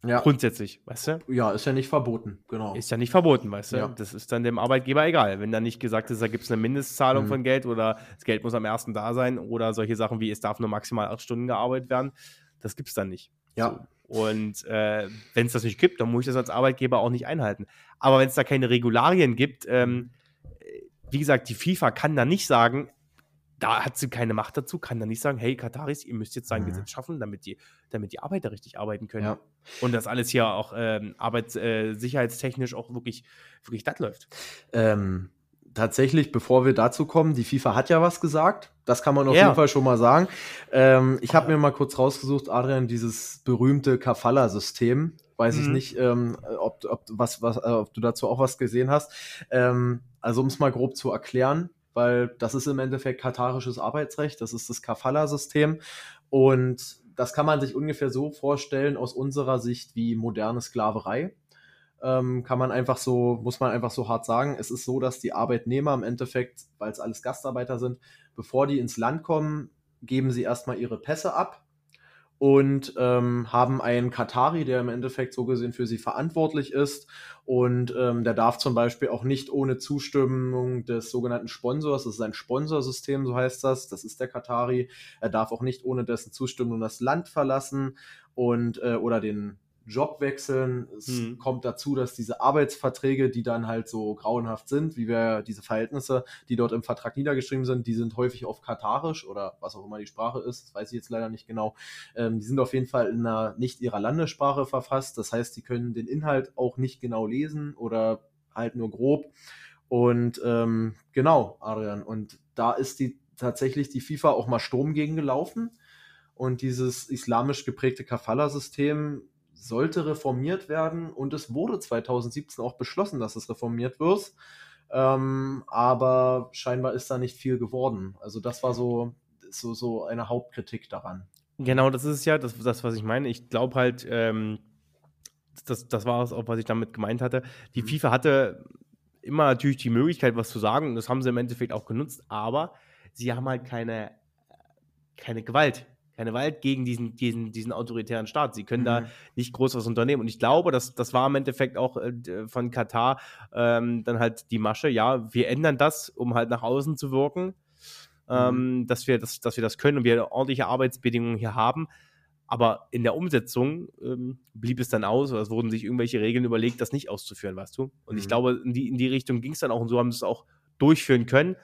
Ja. Grundsätzlich, weißt du? Ja, ist ja nicht verboten, genau. Ist ja nicht verboten, weißt du? Ja. Das ist dann dem Arbeitgeber egal. Wenn dann nicht gesagt ist, da gibt es eine Mindestzahlung mhm. von Geld oder das Geld muss am ersten da sein oder solche Sachen wie, es darf nur maximal acht Stunden gearbeitet werden, das gibt es dann nicht. Ja. So. Und äh, wenn es das nicht gibt, dann muss ich das als Arbeitgeber auch nicht einhalten. Aber wenn es da keine Regularien gibt, ähm, wie gesagt, die FIFA kann da nicht sagen, da hat sie keine Macht dazu, kann dann nicht sagen, hey Kataris, ihr müsst jetzt ein mhm. Gesetz schaffen, damit die, damit die Arbeiter richtig arbeiten können. Ja. Und das alles hier auch ähm, arbeitssicherheitstechnisch äh, auch wirklich, wirklich das läuft. Ähm, tatsächlich, bevor wir dazu kommen, die FIFA hat ja was gesagt. Das kann man auf Ja. jeden Fall schon mal sagen. Ähm, ich habe mir mal kurz rausgesucht, Adrian, dieses berühmte Kafala-System. Weiß ich Mhm. nicht, ähm, ob, ob, was, was, äh, ob du dazu auch was gesehen hast. Ähm, also um es mal grob zu erklären, weil das ist im Endeffekt katarisches Arbeitsrecht, das ist das Kafala-System. Und das kann man sich ungefähr so vorstellen aus unserer Sicht wie moderne Sklaverei ähm, kann man einfach so, muss man einfach so hart sagen. Es ist so, dass die Arbeitnehmer im Endeffekt, weil es alles Gastarbeiter sind, bevor die ins Land kommen, geben sie erstmal ihre Pässe ab und ähm, haben einen Katari, der im Endeffekt so gesehen für sie verantwortlich ist. Und ähm, der darf zum Beispiel auch nicht ohne Zustimmung des sogenannten Sponsors, das ist ein Sponsorsystem, so heißt das, das ist der Katari. Er darf auch nicht ohne dessen Zustimmung das Land verlassen und äh, oder den Job wechseln. Es Mhm. kommt dazu, dass diese Arbeitsverträge, die dann halt so grauenhaft sind, wie wir diese Verhältnisse, die dort im Vertrag niedergeschrieben sind, die sind häufig auf Katarisch oder was auch immer die Sprache ist, das weiß ich jetzt leider nicht genau. Ähm, die sind auf jeden Fall in einer nicht ihrer Landessprache verfasst. Das heißt, die können den Inhalt auch nicht genau lesen oder halt nur grob. Und ähm, genau, Adrian, und da ist die tatsächlich die FIFA auch mal Sturm gegen gelaufen. Und dieses islamisch geprägte Kafala-System sollte reformiert werden und es wurde 2017 auch beschlossen, dass es reformiert wird. Ähm, aber scheinbar ist da nicht viel geworden. Also das war so, so, so eine Hauptkritik daran. Genau, das ist ja das, das was ich meine. Ich glaube halt, ähm, das, das war es auch, was ich damit gemeint hatte. Die Mhm. FIFA hatte immer natürlich die Möglichkeit, was zu sagen, und das haben sie im Endeffekt auch genutzt, aber sie haben halt keine, keine Gewalt. Keine Gewalt gegen diesen, diesen, diesen autoritären Staat. Sie können da Mhm. nicht groß was unternehmen. Und ich glaube, das, das war im Endeffekt auch äh, von Katar ähm, dann halt die Masche. Ja, wir ändern das, um halt nach außen zu wirken, ähm, dass, wir das, dass wir das können und wir ordentliche Arbeitsbedingungen hier haben. Aber in der Umsetzung ähm, blieb es dann aus, oder es wurden sich irgendwelche Regeln überlegt, das nicht auszuführen, weißt du? Und ich Mhm. glaube, in die, in die Richtung ging es dann auch und so haben sie es auch durchführen können.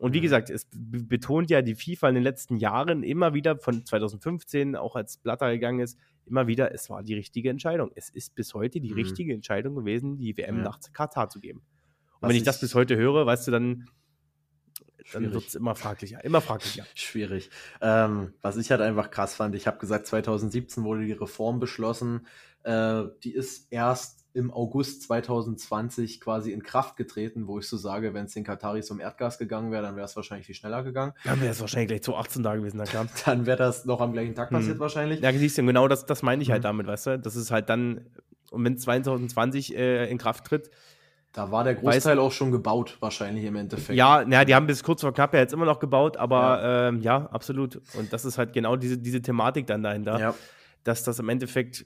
Und wie Mhm. gesagt, es betont ja die FIFA in den letzten Jahren immer wieder, von 2015, auch als Blatter gegangen ist, immer wieder, es war die richtige Entscheidung. Es ist bis heute die Mhm. richtige Entscheidung gewesen, die WM Ja. nach Katar zu geben. Und Was wenn ich das bis heute höre, weißt du, dann, dann Schwierig. wird es immer fraglicher, immer fraglicher. (laughs) Schwierig. Ähm, was ich halt einfach krass fand, ich habe gesagt, 2017 wurde die Reform beschlossen. Äh, die ist erst im August 2020 quasi in Kraft getreten, wo ich so sage, wenn es den Kataris um Erdgas gegangen wäre, dann wäre es wahrscheinlich viel schneller gegangen. Dann wäre es wahrscheinlich gleich zu 18 da gewesen, na klar. (laughs) Dann wäre das noch am gleichen Tag passiert Mhm. wahrscheinlich. Ja, siehst du, genau das, das meine ich halt Mhm. damit, weißt du? Das ist halt dann, und wenn 2020 äh, in Kraft tritt, Da war der Großteil auch schon gebaut, wahrscheinlich im Endeffekt. ja, naja, die haben bis kurz vor knapp ja jetzt immer noch gebaut, aber ja, ähm, ja absolut. Und das ist halt genau diese, diese Thematik dann dahinter, ja. dass das im Endeffekt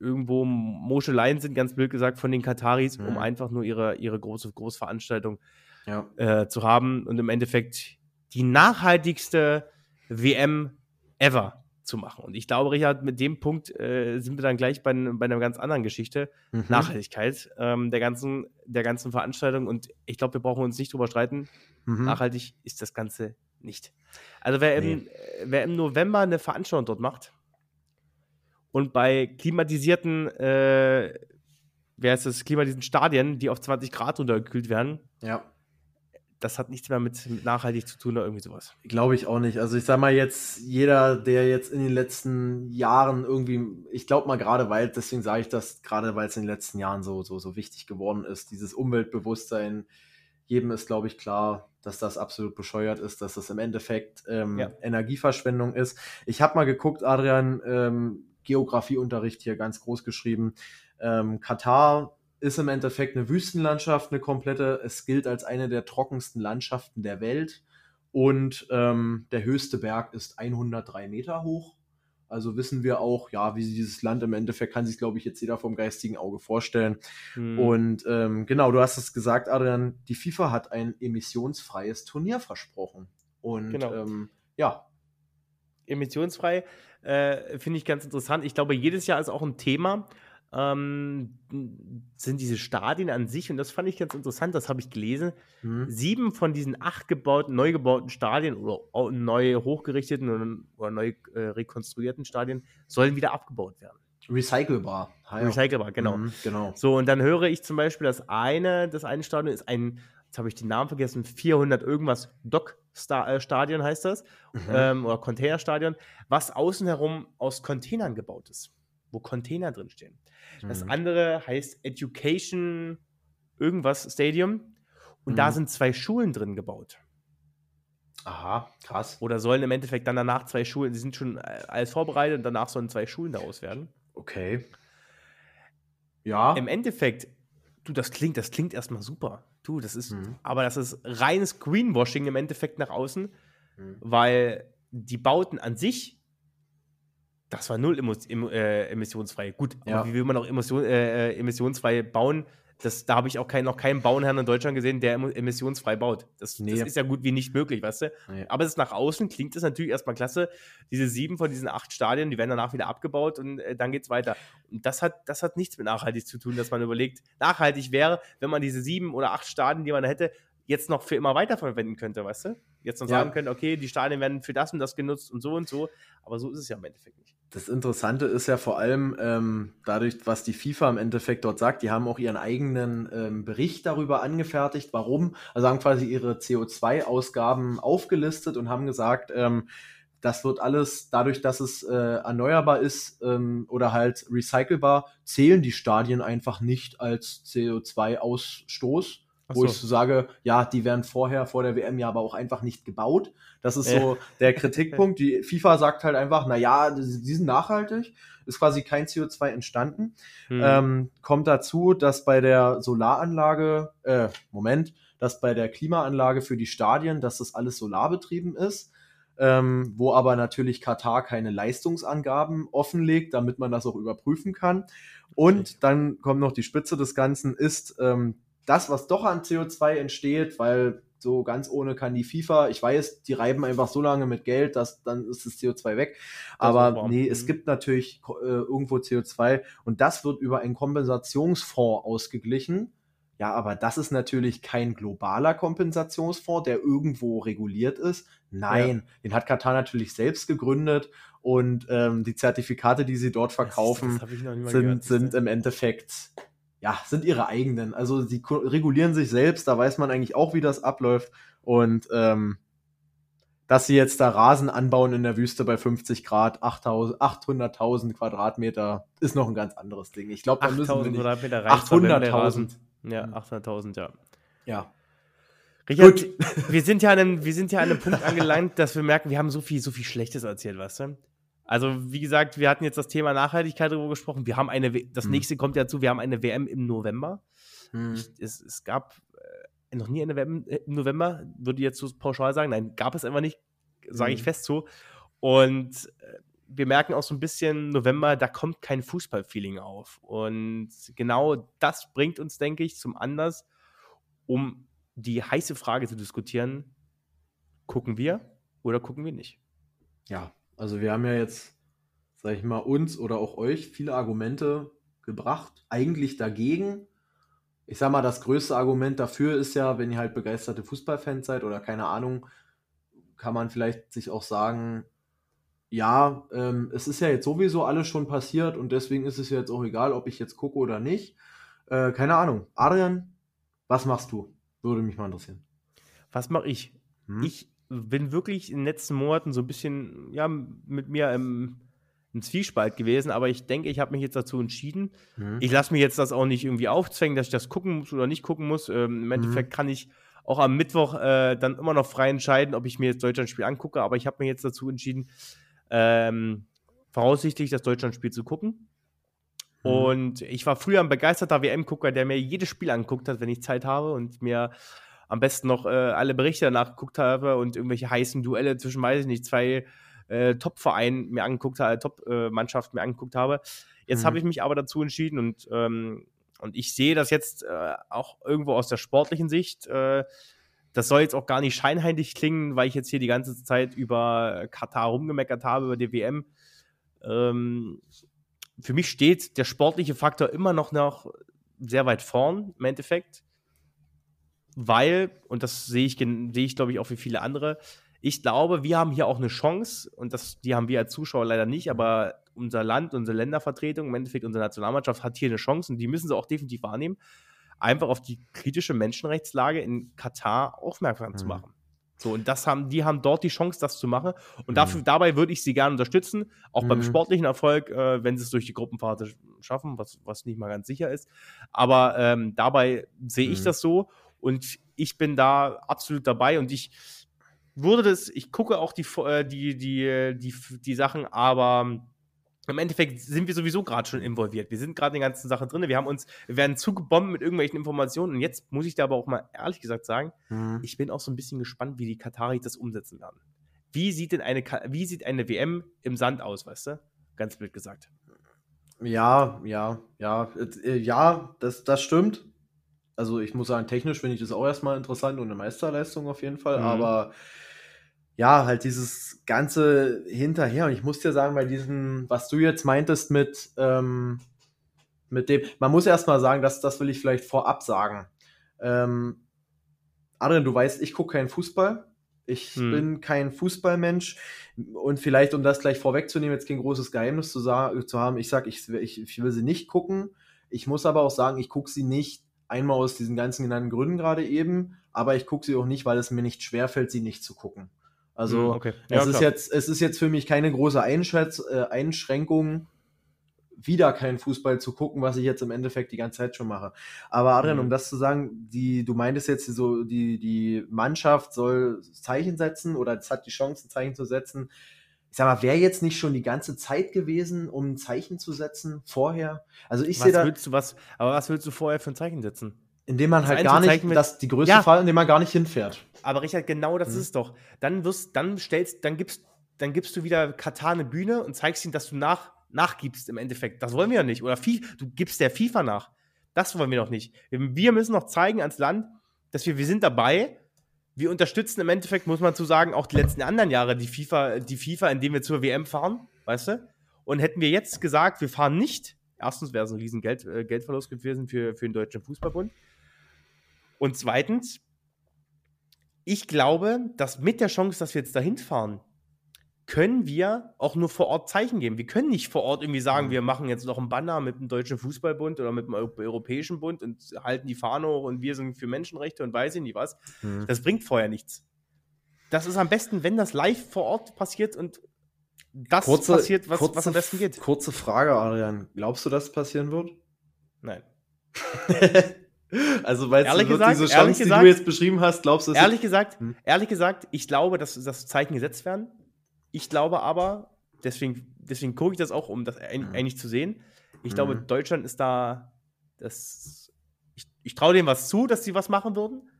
irgendwo Moscheleien sind, ganz blöd gesagt, von den Kataris, um Mhm. einfach nur ihre, ihre große Großveranstaltung ja. äh, zu haben und im Endeffekt die nachhaltigste WM ever zu machen. Und ich glaube, Richard, mit dem Punkt äh, sind wir dann gleich bei, bei einer ganz anderen Geschichte. Mhm. Nachhaltigkeit ähm, der, ganzen, der ganzen Veranstaltung. Und ich glaube, wir brauchen uns nicht drüber streiten. Mhm. Nachhaltig ist das Ganze nicht. Also wer, im, Nee. äh, wer im November eine Veranstaltung dort macht und bei klimatisierten, äh, wer ist das, klimatisierten Stadien, die auf 20 Grad runtergekühlt werden, ja. das hat nichts mehr mit, mit nachhaltig zu tun oder irgendwie sowas. Glaube ich auch nicht. Also ich sag mal jetzt, jeder, der jetzt in den letzten Jahren irgendwie, ich glaube mal gerade, weil, deswegen sage ich das, gerade weil es in den letzten Jahren so, so, so wichtig geworden ist, dieses Umweltbewusstsein, jedem ist, glaube ich, klar, dass das absolut bescheuert ist, dass das im Endeffekt ähm, Ja. Energieverschwendung ist. Ich habe mal geguckt, Adrian, ähm, Geografieunterricht hier ganz groß geschrieben. Ähm, Katar ist im Endeffekt eine Wüstenlandschaft, eine komplette. Es gilt als eine der trockensten Landschaften der Welt. Und ähm, der höchste Berg ist 103 Meter hoch. Also wissen wir auch, ja, wie dieses Land im Endeffekt kann sich, glaube ich, jetzt jeder vom geistigen Auge vorstellen. Hm. Und ähm, genau, du hast es gesagt, Adrian, die FIFA hat ein emissionsfreies Turnier versprochen. Und Genau. ähm, ja, emissionsfrei äh, finde ich ganz interessant. Ich glaube, jedes Jahr ist auch ein Thema. Ähm, sind diese Stadien an sich, und das fand ich ganz interessant, das habe ich gelesen. hm, Sieben von diesen acht gebauten, neu gebauten Stadien oder neu hochgerichteten oder, neu äh, rekonstruierten Stadien sollen wieder abgebaut werden. recycelbar. Ah, ja. Recycelbar, genau. Mhm, genau. So, und dann höre ich zum Beispiel, das eine, das eine Stadion ist ein jetzt habe ich den Namen vergessen, 400 irgendwas Dock-Stadion heißt das, mhm. ähm, oder Containerstadion, was außen herum aus Containern gebaut ist, wo Container drinstehen. Mhm. Das andere heißt Education irgendwas Stadium und mhm. da sind zwei Schulen drin gebaut. Aha, krass. Oder sollen im Endeffekt dann danach zwei Schulen, die sind schon äh, alles vorbereitet und danach sollen zwei Schulen daraus werden. Okay. Ja. Im Endeffekt, du, das klingt, das klingt erstmal super. Du, das ist, mhm. aber das ist reines Greenwashing im Endeffekt nach außen, mhm. weil die Bauten an sich, das war null äh, emissionsfrei. Gut, ja. aber wie will man auch Emission, äh, äh, emissionsfrei bauen? Das, da habe ich auch kein, noch keinen Bauherrn in Deutschland gesehen, der emissionsfrei baut. Das, nee. das ist ja gut wie nicht möglich, weißt du? Nee. Aber es ist nach außen klingt es natürlich erstmal klasse. Diese sieben von diesen acht Stadien, die werden danach wieder abgebaut und äh, dann geht es weiter. Und das hat, das hat nichts mit nachhaltig zu tun, dass man überlegt, nachhaltig wäre, wenn man diese sieben oder acht Stadien, die man hätte, jetzt noch für immer weiterverwenden könnte, weißt du? Jetzt noch ja. sagen könnte, okay, die Stadien werden für das und das genutzt und so und so. Aber so ist es ja im Endeffekt nicht. Das Interessante ist ja vor allem ähm, dadurch, was die FIFA im Endeffekt dort sagt, die haben auch ihren eigenen ähm, Bericht darüber angefertigt, warum, also haben quasi ihre CO2-Ausgaben aufgelistet und haben gesagt, ähm, das wird alles dadurch, dass es äh, erneuerbar ist ähm, oder halt recycelbar, zählen die Stadien einfach nicht als CO2-Ausstoß wo so. ich so sage, ja, die werden vorher, vor der WM ja aber auch einfach nicht gebaut. Das ist ja. so der (laughs) Kritikpunkt. Die FIFA sagt halt einfach, na ja, die sind nachhaltig, ist quasi kein CO2 entstanden. Hm. Ähm, kommt dazu, dass bei der Solaranlage, äh, Moment, dass bei der Klimaanlage für die Stadien, dass das alles solarbetrieben ist. Ähm, wo aber natürlich Katar keine Leistungsangaben offenlegt, damit man das auch überprüfen kann. Und okay. dann kommt noch die Spitze des Ganzen, ist ähm, das, was doch an CO2 entsteht, weil so ganz ohne kann die FIFA, ich weiß, die reiben einfach so lange mit Geld, dass dann ist das CO2 weg. Aber nee, es mhm. gibt natürlich äh, irgendwo CO2 und das wird über einen Kompensationsfonds ausgeglichen. Ja, aber das ist natürlich kein globaler Kompensationsfonds, der irgendwo reguliert ist. Nein, ja. den hat Katar natürlich selbst gegründet und ähm, die Zertifikate, die sie dort verkaufen, das, das sind, gehört, sind im Endeffekt ja, sind ihre eigenen. Also sie regulieren sich selbst, da weiß man eigentlich auch, wie das abläuft. Und ähm, dass sie jetzt da Rasen anbauen in der Wüste bei 50 Grad, 800.000 Quadratmeter, ist noch ein ganz anderes Ding. Ich glaube, da müssen wir nicht 800.000. Ja, 800.000, ja. Ja. Richard, Gut. wir sind ja an einem, wir sind ja an einem (laughs) Punkt angelangt, dass wir merken, wir haben so viel, so viel Schlechtes erzählt, weißt du? Also, wie gesagt, wir hatten jetzt das Thema Nachhaltigkeit darüber gesprochen. Wir haben eine, das hm. nächste kommt ja zu, wir haben eine WM im November. Hm. Es, es, gab äh, noch nie eine WM äh, im November, würde ich jetzt so pauschal sagen. Nein, gab es einfach nicht, sage ich hm. fest so. Und äh, wir merken auch so ein bisschen November, da kommt kein Fußballfeeling auf. Und genau das bringt uns, denke ich, zum Anlass, um die heiße Frage zu diskutieren: Gucken wir oder gucken wir nicht? Ja, also wir haben ja jetzt, sag ich mal, uns oder auch euch viele Argumente gebracht, eigentlich dagegen. Ich sag mal, das größte Argument dafür ist ja, wenn ihr halt begeisterte Fußballfans seid oder keine Ahnung, kann man vielleicht sich auch sagen, ja, ähm, es ist ja jetzt sowieso alles schon passiert und deswegen ist es jetzt auch egal, ob ich jetzt gucke oder nicht. Äh, keine Ahnung. Adrian, was machst du? Würde mich mal interessieren. Was mache ich? Hm? Ich bin wirklich in den letzten Monaten so ein bisschen ja, mit mir im, im Zwiespalt gewesen, aber ich denke, ich habe mich jetzt dazu entschieden. Mhm. Ich lasse mir jetzt das auch nicht irgendwie aufzwängen, dass ich das gucken muss oder nicht gucken muss. Ähm, Im mhm. Endeffekt kann ich auch am Mittwoch äh, dann immer noch frei entscheiden, ob ich mir jetzt Deutschlandspiel angucke, aber ich habe mir jetzt dazu entschieden, ähm, voraussichtlich das Deutschlandspiel zu gucken. Mhm. Und ich war früher ein begeisterter WM-Gucker, der mir jedes Spiel angeguckt hat, wenn ich Zeit habe und mir am besten noch äh, alle Berichte danach geguckt habe und irgendwelche heißen Duelle zwischen, weiß ich nicht, zwei äh, Top-Vereinen mir angeguckt habe, Top-Mannschaften mir angeguckt habe. Jetzt mhm. habe ich mich aber dazu entschieden und, ähm, und ich sehe das jetzt äh, auch irgendwo aus der sportlichen Sicht. Äh, das soll jetzt auch gar nicht scheinheilig klingen, weil ich jetzt hier die ganze Zeit über Katar rumgemeckert habe, über die WM. Ähm, für mich steht der sportliche Faktor immer noch, noch sehr weit vorn im Endeffekt weil, und das sehe ich, sehe ich glaube ich, auch für viele andere, ich glaube, wir haben hier auch eine Chance, und das, die haben wir als Zuschauer leider nicht, aber unser Land, unsere Ländervertretung, im Endeffekt unsere Nationalmannschaft hat hier eine Chance und die müssen sie auch definitiv wahrnehmen. einfach auf die kritische Menschenrechtslage in Katar aufmerksam mhm. zu machen. So, und das haben, die haben dort die Chance, das zu machen. Und dafür, mhm. dabei würde ich sie gerne unterstützen, auch mhm. beim sportlichen Erfolg, äh, wenn sie es durch die Gruppenphase schaffen, was, was nicht mal ganz sicher ist. Aber ähm, dabei sehe ich mhm. das so und ich bin da absolut dabei und ich würde das, ich gucke auch die, äh, die, die, die, die Sachen, aber im Endeffekt sind wir sowieso gerade schon involviert. Wir sind gerade in der ganzen Sache drin. Wir haben uns, wir werden zugebombt mit irgendwelchen Informationen. Und jetzt muss ich da aber auch mal ehrlich gesagt sagen, mhm. ich bin auch so ein bisschen gespannt, wie die Kataris das umsetzen werden. Wie sieht denn eine, wie sieht eine WM im Sand aus, weißt du? Ganz blöd gesagt. Ja, ja, ja, äh, ja, das, das stimmt. Also ich muss sagen, technisch finde ich das auch erstmal interessant und eine Meisterleistung auf jeden Fall, mhm. aber ja, halt dieses ganze hinterher. Und ich muss dir sagen, bei diesem, was du jetzt meintest mit, ähm, mit dem, man muss erstmal sagen, dass, das will ich vielleicht vorab sagen. Ähm, Adrian, du weißt, ich gucke keinen Fußball. Ich hm. bin kein Fußballmensch. Und vielleicht, um das gleich vorwegzunehmen, jetzt kein großes Geheimnis zu, zu haben, ich sage, ich, ich, ich will sie nicht gucken. Ich muss aber auch sagen, ich gucke sie nicht einmal aus diesen ganzen genannten Gründen gerade eben, aber ich gucke sie auch nicht, weil es mir nicht schwerfällt, sie nicht zu gucken. Also hm, okay. ja, es, ist jetzt, es ist jetzt für mich keine große Einschätz, äh, Einschränkung, wieder keinen Fußball zu gucken, was ich jetzt im Endeffekt die ganze Zeit schon mache. Aber Adrian, mhm. um das zu sagen, die, du meintest jetzt so, die, die Mannschaft soll Zeichen setzen oder es hat die Chance, ein Zeichen zu setzen. Ich sag mal, wäre jetzt nicht schon die ganze Zeit gewesen, um ein Zeichen zu setzen vorher? Also ich sehe da. Willst du was, aber was willst du vorher für ein Zeichen setzen? Indem man das halt gar nicht, das die größte ja. Fall, indem man gar nicht hinfährt. Aber Richard, genau das mhm. ist es doch. Dann wirst, dann stellst, dann gibst, dann gibst du wieder Katar eine Bühne und zeigst ihm, dass du nach, nachgibst im Endeffekt. Das wollen wir ja nicht. Oder du gibst der FIFA nach. Das wollen wir noch nicht. Wir müssen noch zeigen ans Land, dass wir, wir sind dabei. Wir unterstützen im Endeffekt, muss man zu sagen, auch die letzten anderen Jahre die FIFA, die FIFA, indem wir zur WM fahren, weißt du? Und hätten wir jetzt gesagt, wir fahren nicht, erstens wäre es ein riesen Geld, äh, Geldverlust gewesen für, für den Deutschen Fußballbund. Und zweitens, ich glaube, dass mit der Chance, dass wir jetzt dahin fahren, können wir auch nur vor Ort Zeichen geben. Wir können nicht vor Ort irgendwie sagen, mhm. wir machen jetzt noch einen Banner mit dem Deutschen Fußballbund oder mit dem Europäischen Bund und halten die Fahne hoch und wir sind für Menschenrechte und weiß ich nicht was. Mhm. Das bringt vorher nichts. Das ist am besten, wenn das live vor Ort passiert und das kurze, passiert, was, kurze, was am besten geht. Kurze Frage, Adrian. Glaubst du, dass es passieren wird? Nein. (laughs) Also, weil du gesagt, diese Chance, gesagt, die du jetzt beschrieben hast, glaubst du, dass Ehrlich gesagt, hm? ehrlich gesagt, ich glaube, dass das Zeichen gesetzt werden. Ich glaube aber, deswegen, deswegen gucke ich das auch, um das hm. eigentlich zu sehen. Ich hm. glaube, Deutschland ist da, das, ich, ich traue dem was zu, dass sie was machen würden,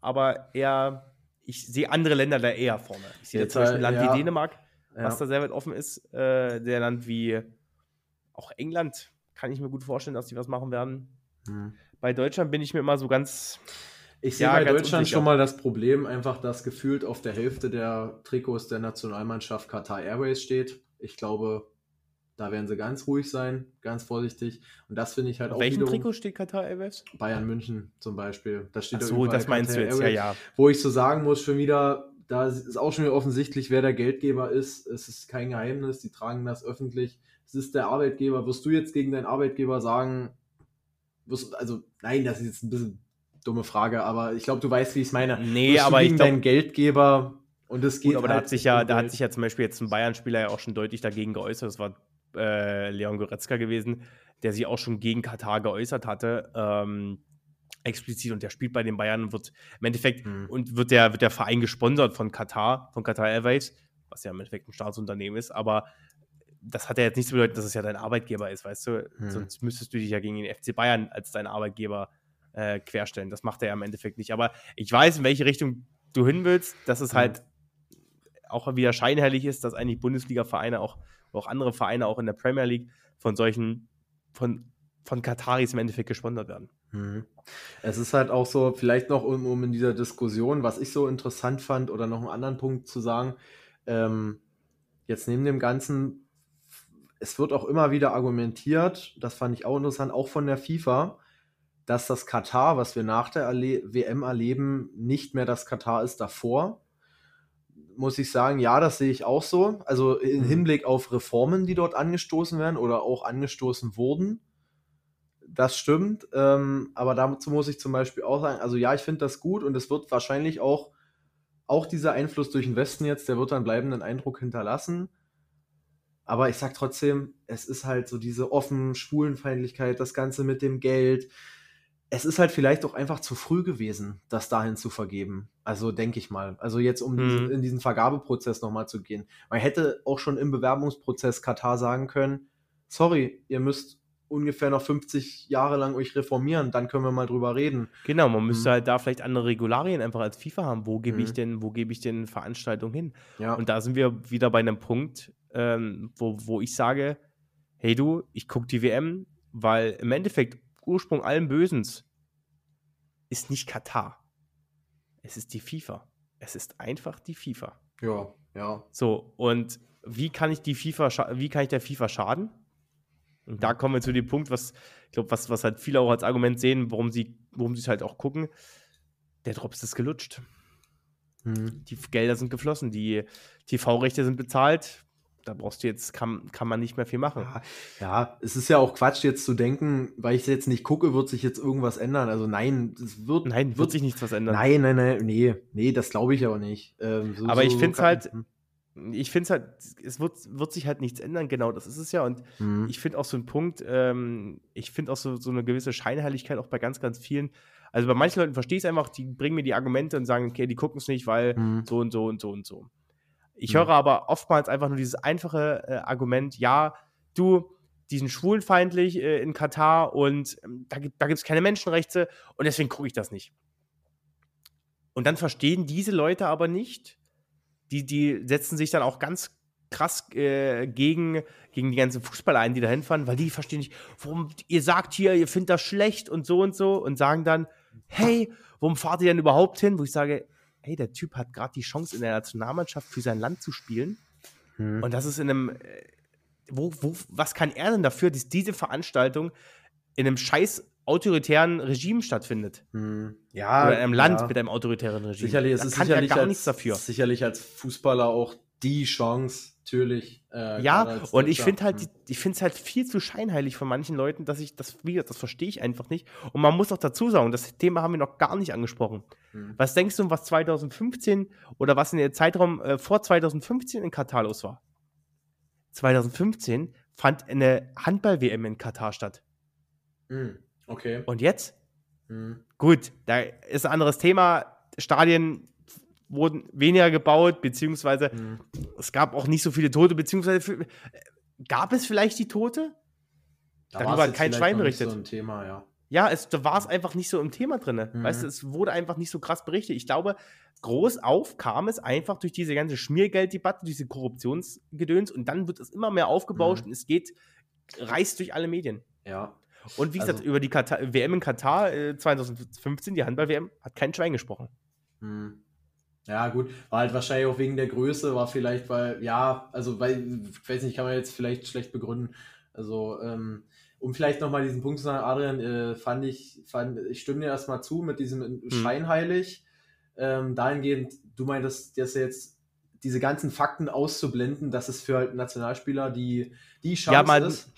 aber eher, ich sehe andere Länder da eher vorne. Ich sehe zum Beispiel ein Land ja. wie Dänemark, ja. was da sehr weit offen ist, äh, der Land wie auch England, kann ich mir gut vorstellen, dass sie was machen werden. Hm. Bei Deutschland bin ich mir immer so ganz. Ich sehe ja, bei Deutschland unsicher. schon mal das Problem, einfach, dass gefühlt auf der Hälfte der Trikots der Nationalmannschaft Qatar Airways steht. Ich glaube, da werden sie ganz ruhig sein, ganz vorsichtig. Und das finde ich halt auf auch. Welchem Trikot steht Qatar Airways? Bayern München zum Beispiel. Da steht Ach so, das meinst Qatar du jetzt, Airways, ja, ja. Wo ich so sagen muss, schon wieder, da ist auch schon wieder offensichtlich, wer der Geldgeber ist. Es ist kein Geheimnis, die tragen das öffentlich. Es ist der Arbeitgeber. Wirst du jetzt gegen deinen Arbeitgeber sagen, also nein, das ist jetzt ein bisschen dumme Frage, aber ich glaube, du weißt, wie ich es meine. Nee, Wirst aber ich glaube, deinen Geldgeber und es geht. Gut, aber halt da hat sich ja, da hat sich ja zum Beispiel jetzt ein Bayern-Spieler ja auch schon deutlich dagegen geäußert. Das war äh, Leon Goretzka gewesen, der sich auch schon gegen Katar geäußert hatte. Ähm, explizit und der spielt bei den Bayern und wird im Endeffekt hm. und wird der, wird der Verein gesponsert von Katar, von Qatar Airways, was ja im Endeffekt ein Staatsunternehmen ist, aber das hat ja jetzt nicht zu bedeuten, dass es ja dein Arbeitgeber ist, weißt du? Hm. Sonst müsstest du dich ja gegen den FC Bayern als dein Arbeitgeber äh, querstellen. Das macht er ja im Endeffekt nicht. Aber ich weiß, in welche Richtung du hin willst, dass es hm. halt auch wieder scheinheilig ist, dass eigentlich Bundesliga-Vereine auch, auch andere Vereine auch in der Premier League von solchen, von, von Kataris im Endeffekt gesponsert werden. Hm. Es ist halt auch so, vielleicht noch um, um in dieser Diskussion, was ich so interessant fand oder noch einen anderen Punkt zu sagen, ähm, jetzt neben dem Ganzen es wird auch immer wieder argumentiert, das fand ich auch interessant, auch von der FIFA, dass das Katar, was wir nach der Erle WM erleben, nicht mehr das Katar ist davor. Muss ich sagen, ja, das sehe ich auch so. Also im mhm. Hinblick auf Reformen, die dort angestoßen werden oder auch angestoßen wurden, das stimmt. Ähm, aber dazu muss ich zum Beispiel auch sagen, also ja, ich finde das gut und es wird wahrscheinlich auch, auch dieser Einfluss durch den Westen jetzt, der wird dann bleibenden Eindruck hinterlassen. Aber ich sag trotzdem, es ist halt so diese offen Schwulenfeindlichkeit, das Ganze mit dem Geld. Es ist halt vielleicht auch einfach zu früh gewesen, das dahin zu vergeben. Also denke ich mal. Also jetzt, um Mhm. diesen, in diesen Vergabeprozess nochmal zu gehen. Man hätte auch schon im Bewerbungsprozess Katar sagen können, sorry, ihr müsst ungefähr noch 50 Jahre lang euch reformieren, dann können wir mal drüber reden. Genau, man müsste Mhm. halt da vielleicht andere Regularien einfach als FIFA haben. Wo gebe ich Mhm. denn, wo gebe ich denn Veranstaltungen hin? Ja. Und da sind wir wieder bei einem Punkt, ähm, wo, wo ich sage, hey du, ich gucke die WM, weil im Endeffekt Ursprung allen Bösens ist nicht Katar. Es ist die FIFA. Es ist einfach die FIFA. ja, ja. So, und wie kann ich die FIFA, wie kann ich der FIFA schaden? Und da kommen wir zu dem Punkt, was, ich glaube, was, was halt viele auch als Argument sehen, warum sie, warum sie es halt auch gucken. Der Drops ist gelutscht. Hm. Die Gelder sind geflossen, die TV-Rechte sind bezahlt. Da brauchst du jetzt, kann, kann man nicht mehr viel machen. Ja, ja, es ist ja auch Quatsch jetzt zu denken, weil ich es jetzt nicht gucke, wird sich jetzt irgendwas ändern. Also nein, es wird, Nein, wird sich nichts was ändern. Nein, nein, nein, nee, nee, das glaube ich auch nicht. Ähm, so- Aber ich so find's kann- halt- Ich finde es halt, es wird, wird sich halt nichts ändern, genau, das ist es ja. Und Hm. ich finde auch so einen Punkt, ähm, ich finde auch so, so eine gewisse Scheinheiligkeit auch bei ganz, ganz vielen. Also bei manchen Leuten verstehe ich es einfach, die bringen mir die Argumente und sagen, okay, die gucken es nicht, weil Hm. so und so und so und so. Ich Ja. höre aber oftmals einfach nur dieses einfache äh, Argument, ja, du, die sind schwulenfeindlich äh, in Katar und ähm, da gibt es keine Menschenrechte und deswegen gucke ich das nicht. Und dann verstehen diese Leute aber nicht, die, die setzen sich dann auch ganz krass äh, gegen, gegen die ganzen Fußballer ein, die da hinfahren, weil die verstehen nicht, warum ihr sagt hier, ihr findet das schlecht und so und so und sagen dann, hey, warum fahrt ihr denn überhaupt hin? Wo ich sage, hey, der Typ hat gerade die Chance in der Nationalmannschaft für sein Land zu spielen Hm. und das ist in einem, äh, wo, wo, was kann er denn dafür, dass diese Veranstaltung in einem scheiß autoritären Regime stattfindet? Hm. Ja, Oder in einem Land ja. mit einem autoritären Regime. Sicherlich, es da ist kann sicherlich er gar als, nichts dafür. sicherlich als Fußballer auch die Chance, natürlich. äh, Ja, und ich finde halt, Hm. ich finde es halt viel zu scheinheilig von manchen Leuten, dass ich das, wie das verstehe ich einfach nicht. Und man muss auch dazu sagen, das Thema haben wir noch gar nicht angesprochen. Hm. Was denkst du, was 2015 oder was in der Zeitraum äh, vor 2015 in Katar los war? 2015 fand eine Handball-WM in Katar statt. Hm. Okay. Und jetzt? Hm. Gut, da ist ein anderes Thema. Stadien wurden weniger gebaut, beziehungsweise Hm. es gab auch nicht so viele Tote, beziehungsweise für, gab es vielleicht die Tote? Da Darüber hat kein Schwein berichtet. So ein Thema, ja. Ja, es, da war es einfach nicht so im Thema drin. Mhm. Weißt du, es wurde einfach nicht so krass berichtet. Ich glaube, groß auf kam es einfach durch diese ganze Schmiergelddebatte, diese Korruptionsgedöns und dann wird es immer mehr aufgebauscht Mhm. und es geht, reißt durch alle Medien. Ja. Und wie gesagt, Also- über die Katar, WM in Katar äh, 2015, die Handball-WM, hat kein Schwein gesprochen. Hm. Ja, gut. War halt wahrscheinlich auch wegen der Größe, war vielleicht, weil, ja, also, weil, ich weiß nicht, kann man jetzt vielleicht schlecht begründen. Also, ähm, um vielleicht nochmal diesen Punkt zu sagen, Adrian, äh, fand ich, fand, ich stimme dir erstmal zu mit diesem Hm. scheinheilig. Ähm, dahingehend, du meintest, dass jetzt diese ganzen Fakten auszublenden, dass es für halt Nationalspieler die, die Chance Ja, man- ist.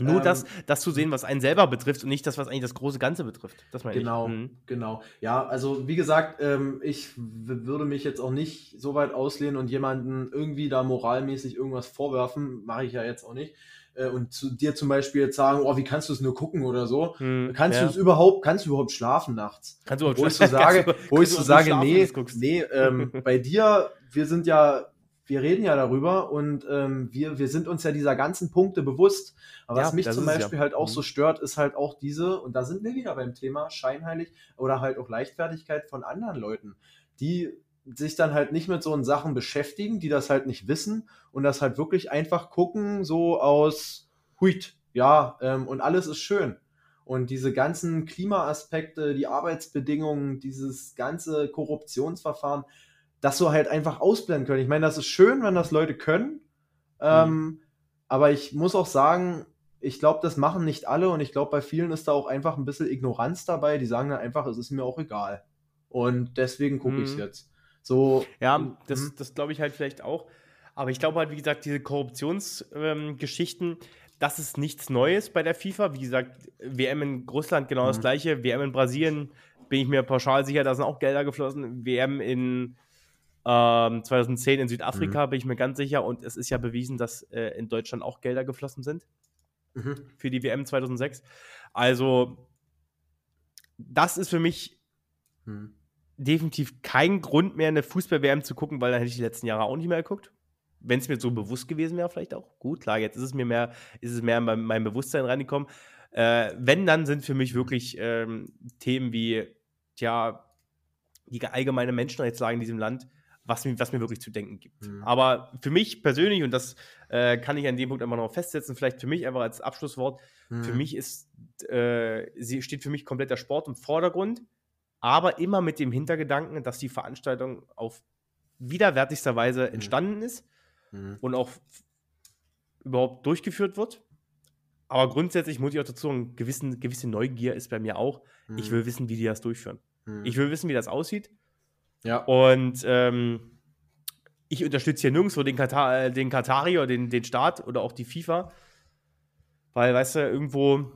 Nur Ähm, das, das zu sehen, was einen selber betrifft und nicht das, was eigentlich das große Ganze betrifft. Das meine Genau, ich. Mhm. genau. Ja, also wie gesagt, ähm, ich würde mich jetzt auch nicht so weit auslehnen und jemanden irgendwie da moralmäßig irgendwas vorwerfen, mache ich ja jetzt auch nicht. Äh, und zu dir zum Beispiel jetzt sagen, oh, wie kannst du es nur gucken oder so? Mhm. Kannst Ja. du es überhaupt, kannst du überhaupt schlafen nachts? Kannst du überhaupt Wo ich so schlafen? (laughs) sage, Kannst wo ich so sage, schlafen, nee, nee, ähm, bei dir, wir sind ja, wir reden ja darüber und ähm, wir, wir sind uns ja dieser ganzen Punkte bewusst. Aber Ja, was mich zum es ja. Beispiel halt auch Mhm. so stört, ist halt auch diese, und da sind wir wieder beim Thema scheinheilig oder halt auch Leichtfertigkeit von anderen Leuten, die sich dann halt nicht mit so Sachen beschäftigen, die das halt nicht wissen und das halt wirklich einfach gucken, so aus Huit, ja, ähm, und alles ist schön. Und diese ganzen Klimaaspekte, die Arbeitsbedingungen, dieses ganze Korruptionsverfahren, das so halt einfach ausblenden können. Ich meine, das ist schön, wenn das Leute können. Ähm, aber ich muss auch sagen, ich glaube, das machen nicht alle und ich glaube, bei vielen ist da auch einfach ein bisschen Ignoranz dabei. Die sagen dann einfach, es ist mir auch egal. Und deswegen gucke Mhm. ich es jetzt. So, Ja, das, mhm. das glaube ich halt vielleicht auch. Aber ich glaube halt, wie gesagt, diese Korruptionsgeschichten, ähm, das ist nichts Neues bei der FIFA. Wie gesagt, WM in Russland genau mhm. das gleiche. WM in Brasilien bin ich mir pauschal sicher, da sind auch Gelder geflossen. WM in ähm, 2010 in Südafrika mhm. bin ich mir ganz sicher. Und es ist ja bewiesen, dass äh, in Deutschland auch Gelder geflossen sind mhm. für die WM 2006. Also, das ist für mich mhm. definitiv kein Grund mehr, eine Fußball-WM zu gucken, weil dann hätte ich die letzten Jahre auch nicht mehr geguckt wenn es mir so bewusst gewesen wäre, vielleicht auch. Gut, klar, jetzt ist es mir mehr, ist es mehr in mein, mein Bewusstsein reingekommen. Äh, wenn, dann sind für mich wirklich ähm, Themen wie, tja, die allgemeine Menschenrechtslage in diesem Land, was mir, was mir wirklich zu denken gibt. Mhm. Aber für mich persönlich, und das äh, kann ich an dem Punkt einfach noch festsetzen, vielleicht für mich einfach als Abschlusswort, mhm. für mich ist, äh, sie steht für mich komplett der Sport im Vordergrund, aber immer mit dem Hintergedanken, dass die Veranstaltung auf widerwärtigster Weise mhm. entstanden ist mhm. und auch überhaupt durchgeführt wird. Aber grundsätzlich muss ich auch dazu sagen, gewissen, gewisse Neugier ist bei mir auch. Mhm. Ich will wissen, wie die das durchführen. Mhm. Ich will wissen, wie das aussieht. Ja. Und ähm, ich unterstütze hier nirgendwo den, Katar, äh, den Katari oder den, den Staat oder auch die FIFA. Weil, weißt du, irgendwo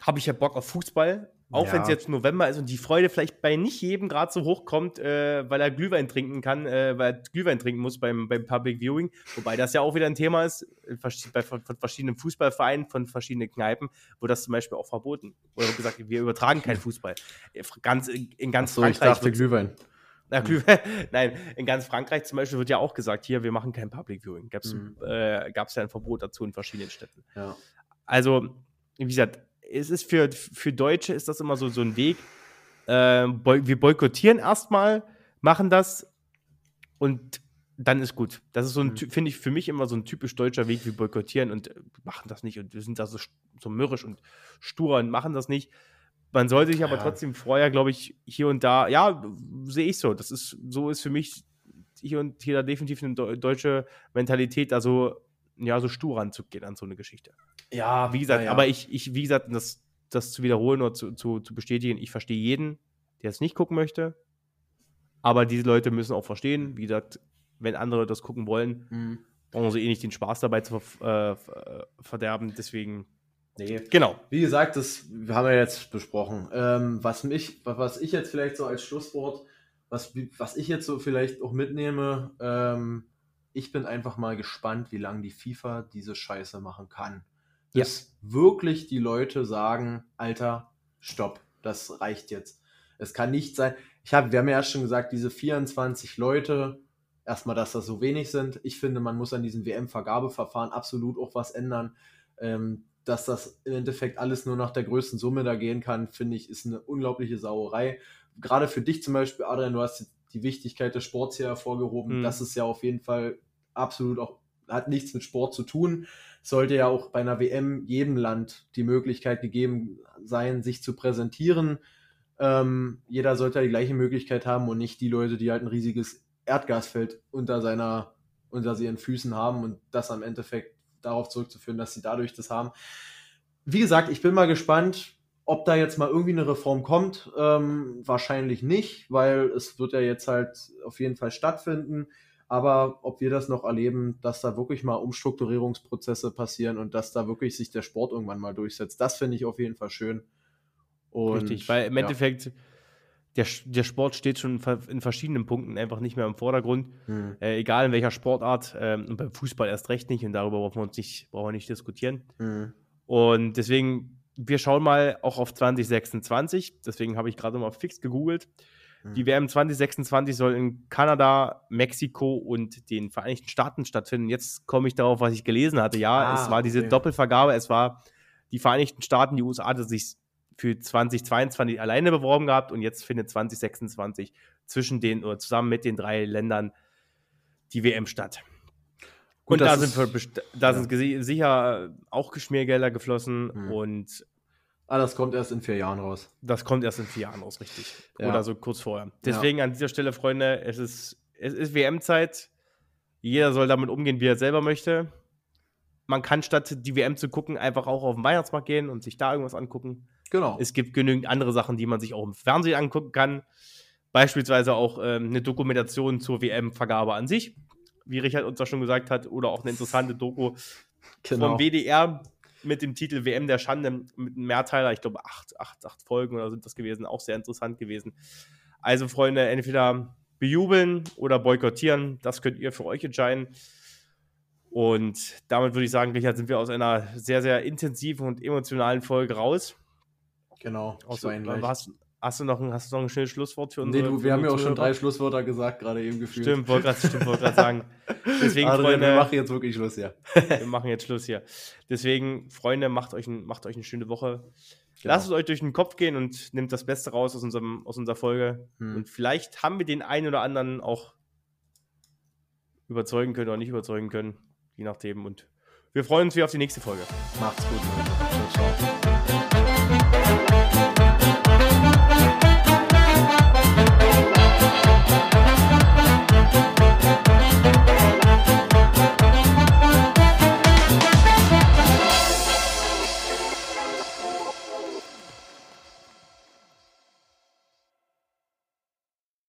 habe ich ja Bock auf Fußball, auch ja. wenn es jetzt November ist und die Freude vielleicht bei nicht jedem gerade so hoch kommt, äh, weil er Glühwein trinken kann, äh, weil er Glühwein trinken muss beim, beim Public Viewing. Wobei das ja auch wieder ein Thema ist, bei, von, von verschiedenen Fußballvereinen, von verschiedenen Kneipen, wo das zum Beispiel auch verboten. Oder gesagt, wir übertragen keinen Fußball. Ganz, in, ganz so, Frankreich. Ich dachte Glühwein. Na, Glühwein. (laughs) Nein, in ganz Frankreich zum Beispiel wird ja auch gesagt, hier, wir machen kein Public Viewing. Gab es mhm. äh, ja ein Verbot dazu in verschiedenen Städten. Ja. Also, wie gesagt, es ist für, für Deutsche ist das immer so, so ein Weg. Äh, boy wir boykottieren erstmal, machen das und dann ist gut. Das ist so ein, mhm. finde ich, für mich immer so ein typisch deutscher Weg, wir boykottieren und machen das nicht und wir sind da so, so mürrisch und stur und machen das nicht. Man sollte sich aber ja. trotzdem vorher, glaube ich, hier und da, ja, sehe ich so. Das ist, so ist für mich hier und hier da definitiv eine deutsche Mentalität, da so, ja, so stur ranzugehen an so eine Geschichte. Ja, wie gesagt, ja. aber ich, ich, wie gesagt, das, das zu wiederholen oder zu, zu, zu bestätigen, ich verstehe jeden, der es nicht gucken möchte. Aber diese Leute müssen auch verstehen, wie gesagt, wenn andere das gucken wollen, mhm. brauchen sie eh nicht den Spaß dabei zu äh, äh, verderben. Deswegen. Nee. Genau. Wie gesagt, das haben wir jetzt besprochen. Ähm, was, mich, was ich jetzt vielleicht so als Schlusswort, was, was ich jetzt so vielleicht auch mitnehme, ähm, ich bin einfach mal gespannt, wie lange die FIFA diese Scheiße machen kann bis ja. wirklich die Leute sagen, Alter, stopp, das reicht jetzt. Es kann nicht sein. Ich habe, wir haben ja schon gesagt, diese 24 Leute, erstmal, dass das so wenig sind. Ich finde, man muss an diesem WM-Vergabeverfahren absolut auch was ändern. Ähm, dass das im Endeffekt alles nur nach der größten Summe da gehen kann, finde ich, ist eine unglaubliche Sauerei. Gerade für dich zum Beispiel, Adrian, du hast die Wichtigkeit des Sports hier hervorgehoben. Mhm. Das ist ja auf jeden Fall absolut auch, hat nichts mit Sport zu tun sollte ja auch bei einer WM jedem Land die Möglichkeit gegeben sein, sich zu präsentieren. Ähm, jeder sollte die gleiche Möglichkeit haben und nicht die Leute, die halt ein riesiges Erdgasfeld unter seiner, unter ihren Füßen haben und das am Endeffekt darauf zurückzuführen, dass sie dadurch das haben. Wie gesagt, ich bin mal gespannt, ob da jetzt mal irgendwie eine Reform kommt. Ähm, wahrscheinlich nicht, weil es wird ja jetzt halt auf jeden Fall stattfinden. Aber ob wir das noch erleben, dass da wirklich mal Umstrukturierungsprozesse passieren und dass da wirklich sich der Sport irgendwann mal durchsetzt, das finde ich auf jeden Fall schön. Und, Richtig, weil im ja. Endeffekt der, der Sport steht schon in verschiedenen Punkten einfach nicht mehr im Vordergrund. Hm. Äh, egal in welcher Sportart. Ähm, und beim Fußball erst recht nicht. Und darüber brauchen wir uns nicht, brauchen wir nicht diskutieren. Hm. Und deswegen, wir schauen mal auch auf 2026. Deswegen habe ich gerade mal fix gegoogelt. Die mhm. WM 2026 soll in Kanada, Mexiko und den Vereinigten Staaten stattfinden. Jetzt komme ich darauf, was ich gelesen hatte. Ja, ah, es war diese okay. Doppelvergabe. Es war die Vereinigten Staaten, die USA hatte sich für 2022 alleine beworben gehabt und jetzt findet 2026 zwischen den oder zusammen mit den drei Ländern die WM statt. Gut, und da sind, wir, da ja. sind sicher auch Geschmiergelder geflossen mhm. und Ah, das kommt erst in vier Jahren raus. Das kommt erst in vier Jahren raus, richtig. Ja. Oder so kurz vorher. Deswegen ja. an dieser Stelle, Freunde, es ist, es ist WM-Zeit. Jeder soll damit umgehen, wie er selber möchte. Man kann statt die WM zu gucken, einfach auch auf den Weihnachtsmarkt gehen und sich da irgendwas angucken. Genau. Es gibt genügend andere Sachen, die man sich auch im Fernsehen angucken kann. Beispielsweise auch ähm, eine Dokumentation zur WM-Vergabe an sich, wie Richard uns da schon gesagt hat, oder auch eine interessante Doku genau. vom WDR mit dem Titel WM der Schande mit einem Mehrteiler. Ich glaube, acht, acht, acht Folgen oder sind das gewesen. Auch sehr interessant gewesen. Also, Freunde, entweder bejubeln oder boykottieren. Das könnt ihr für euch entscheiden. Und damit würde ich sagen, Richard, sind wir aus einer sehr, sehr intensiven und emotionalen Folge raus. Genau. Außer, hast, hast, du noch ein, hast du noch ein schönes Schlusswort für uns? Nee, du, wir haben ja auch schon drei Schlusswörter gesagt, gerade eben gefühlt. Stimmt, wollte gerade sagen. (laughs) Deswegen, Adrian, Freunde, wir machen jetzt wirklich Schluss hier. (laughs) wir machen jetzt Schluss hier. Deswegen, Freunde, macht euch, ein, macht euch eine schöne Woche. Genau. Lasst es euch durch den Kopf gehen und nehmt das Beste raus aus, unserem, aus unserer Folge. Hm. Und vielleicht haben wir den einen oder anderen auch überzeugen können oder nicht überzeugen können je nachdem. Und wir freuen uns wieder auf die nächste Folge. Macht's gut. Ciao, ciao.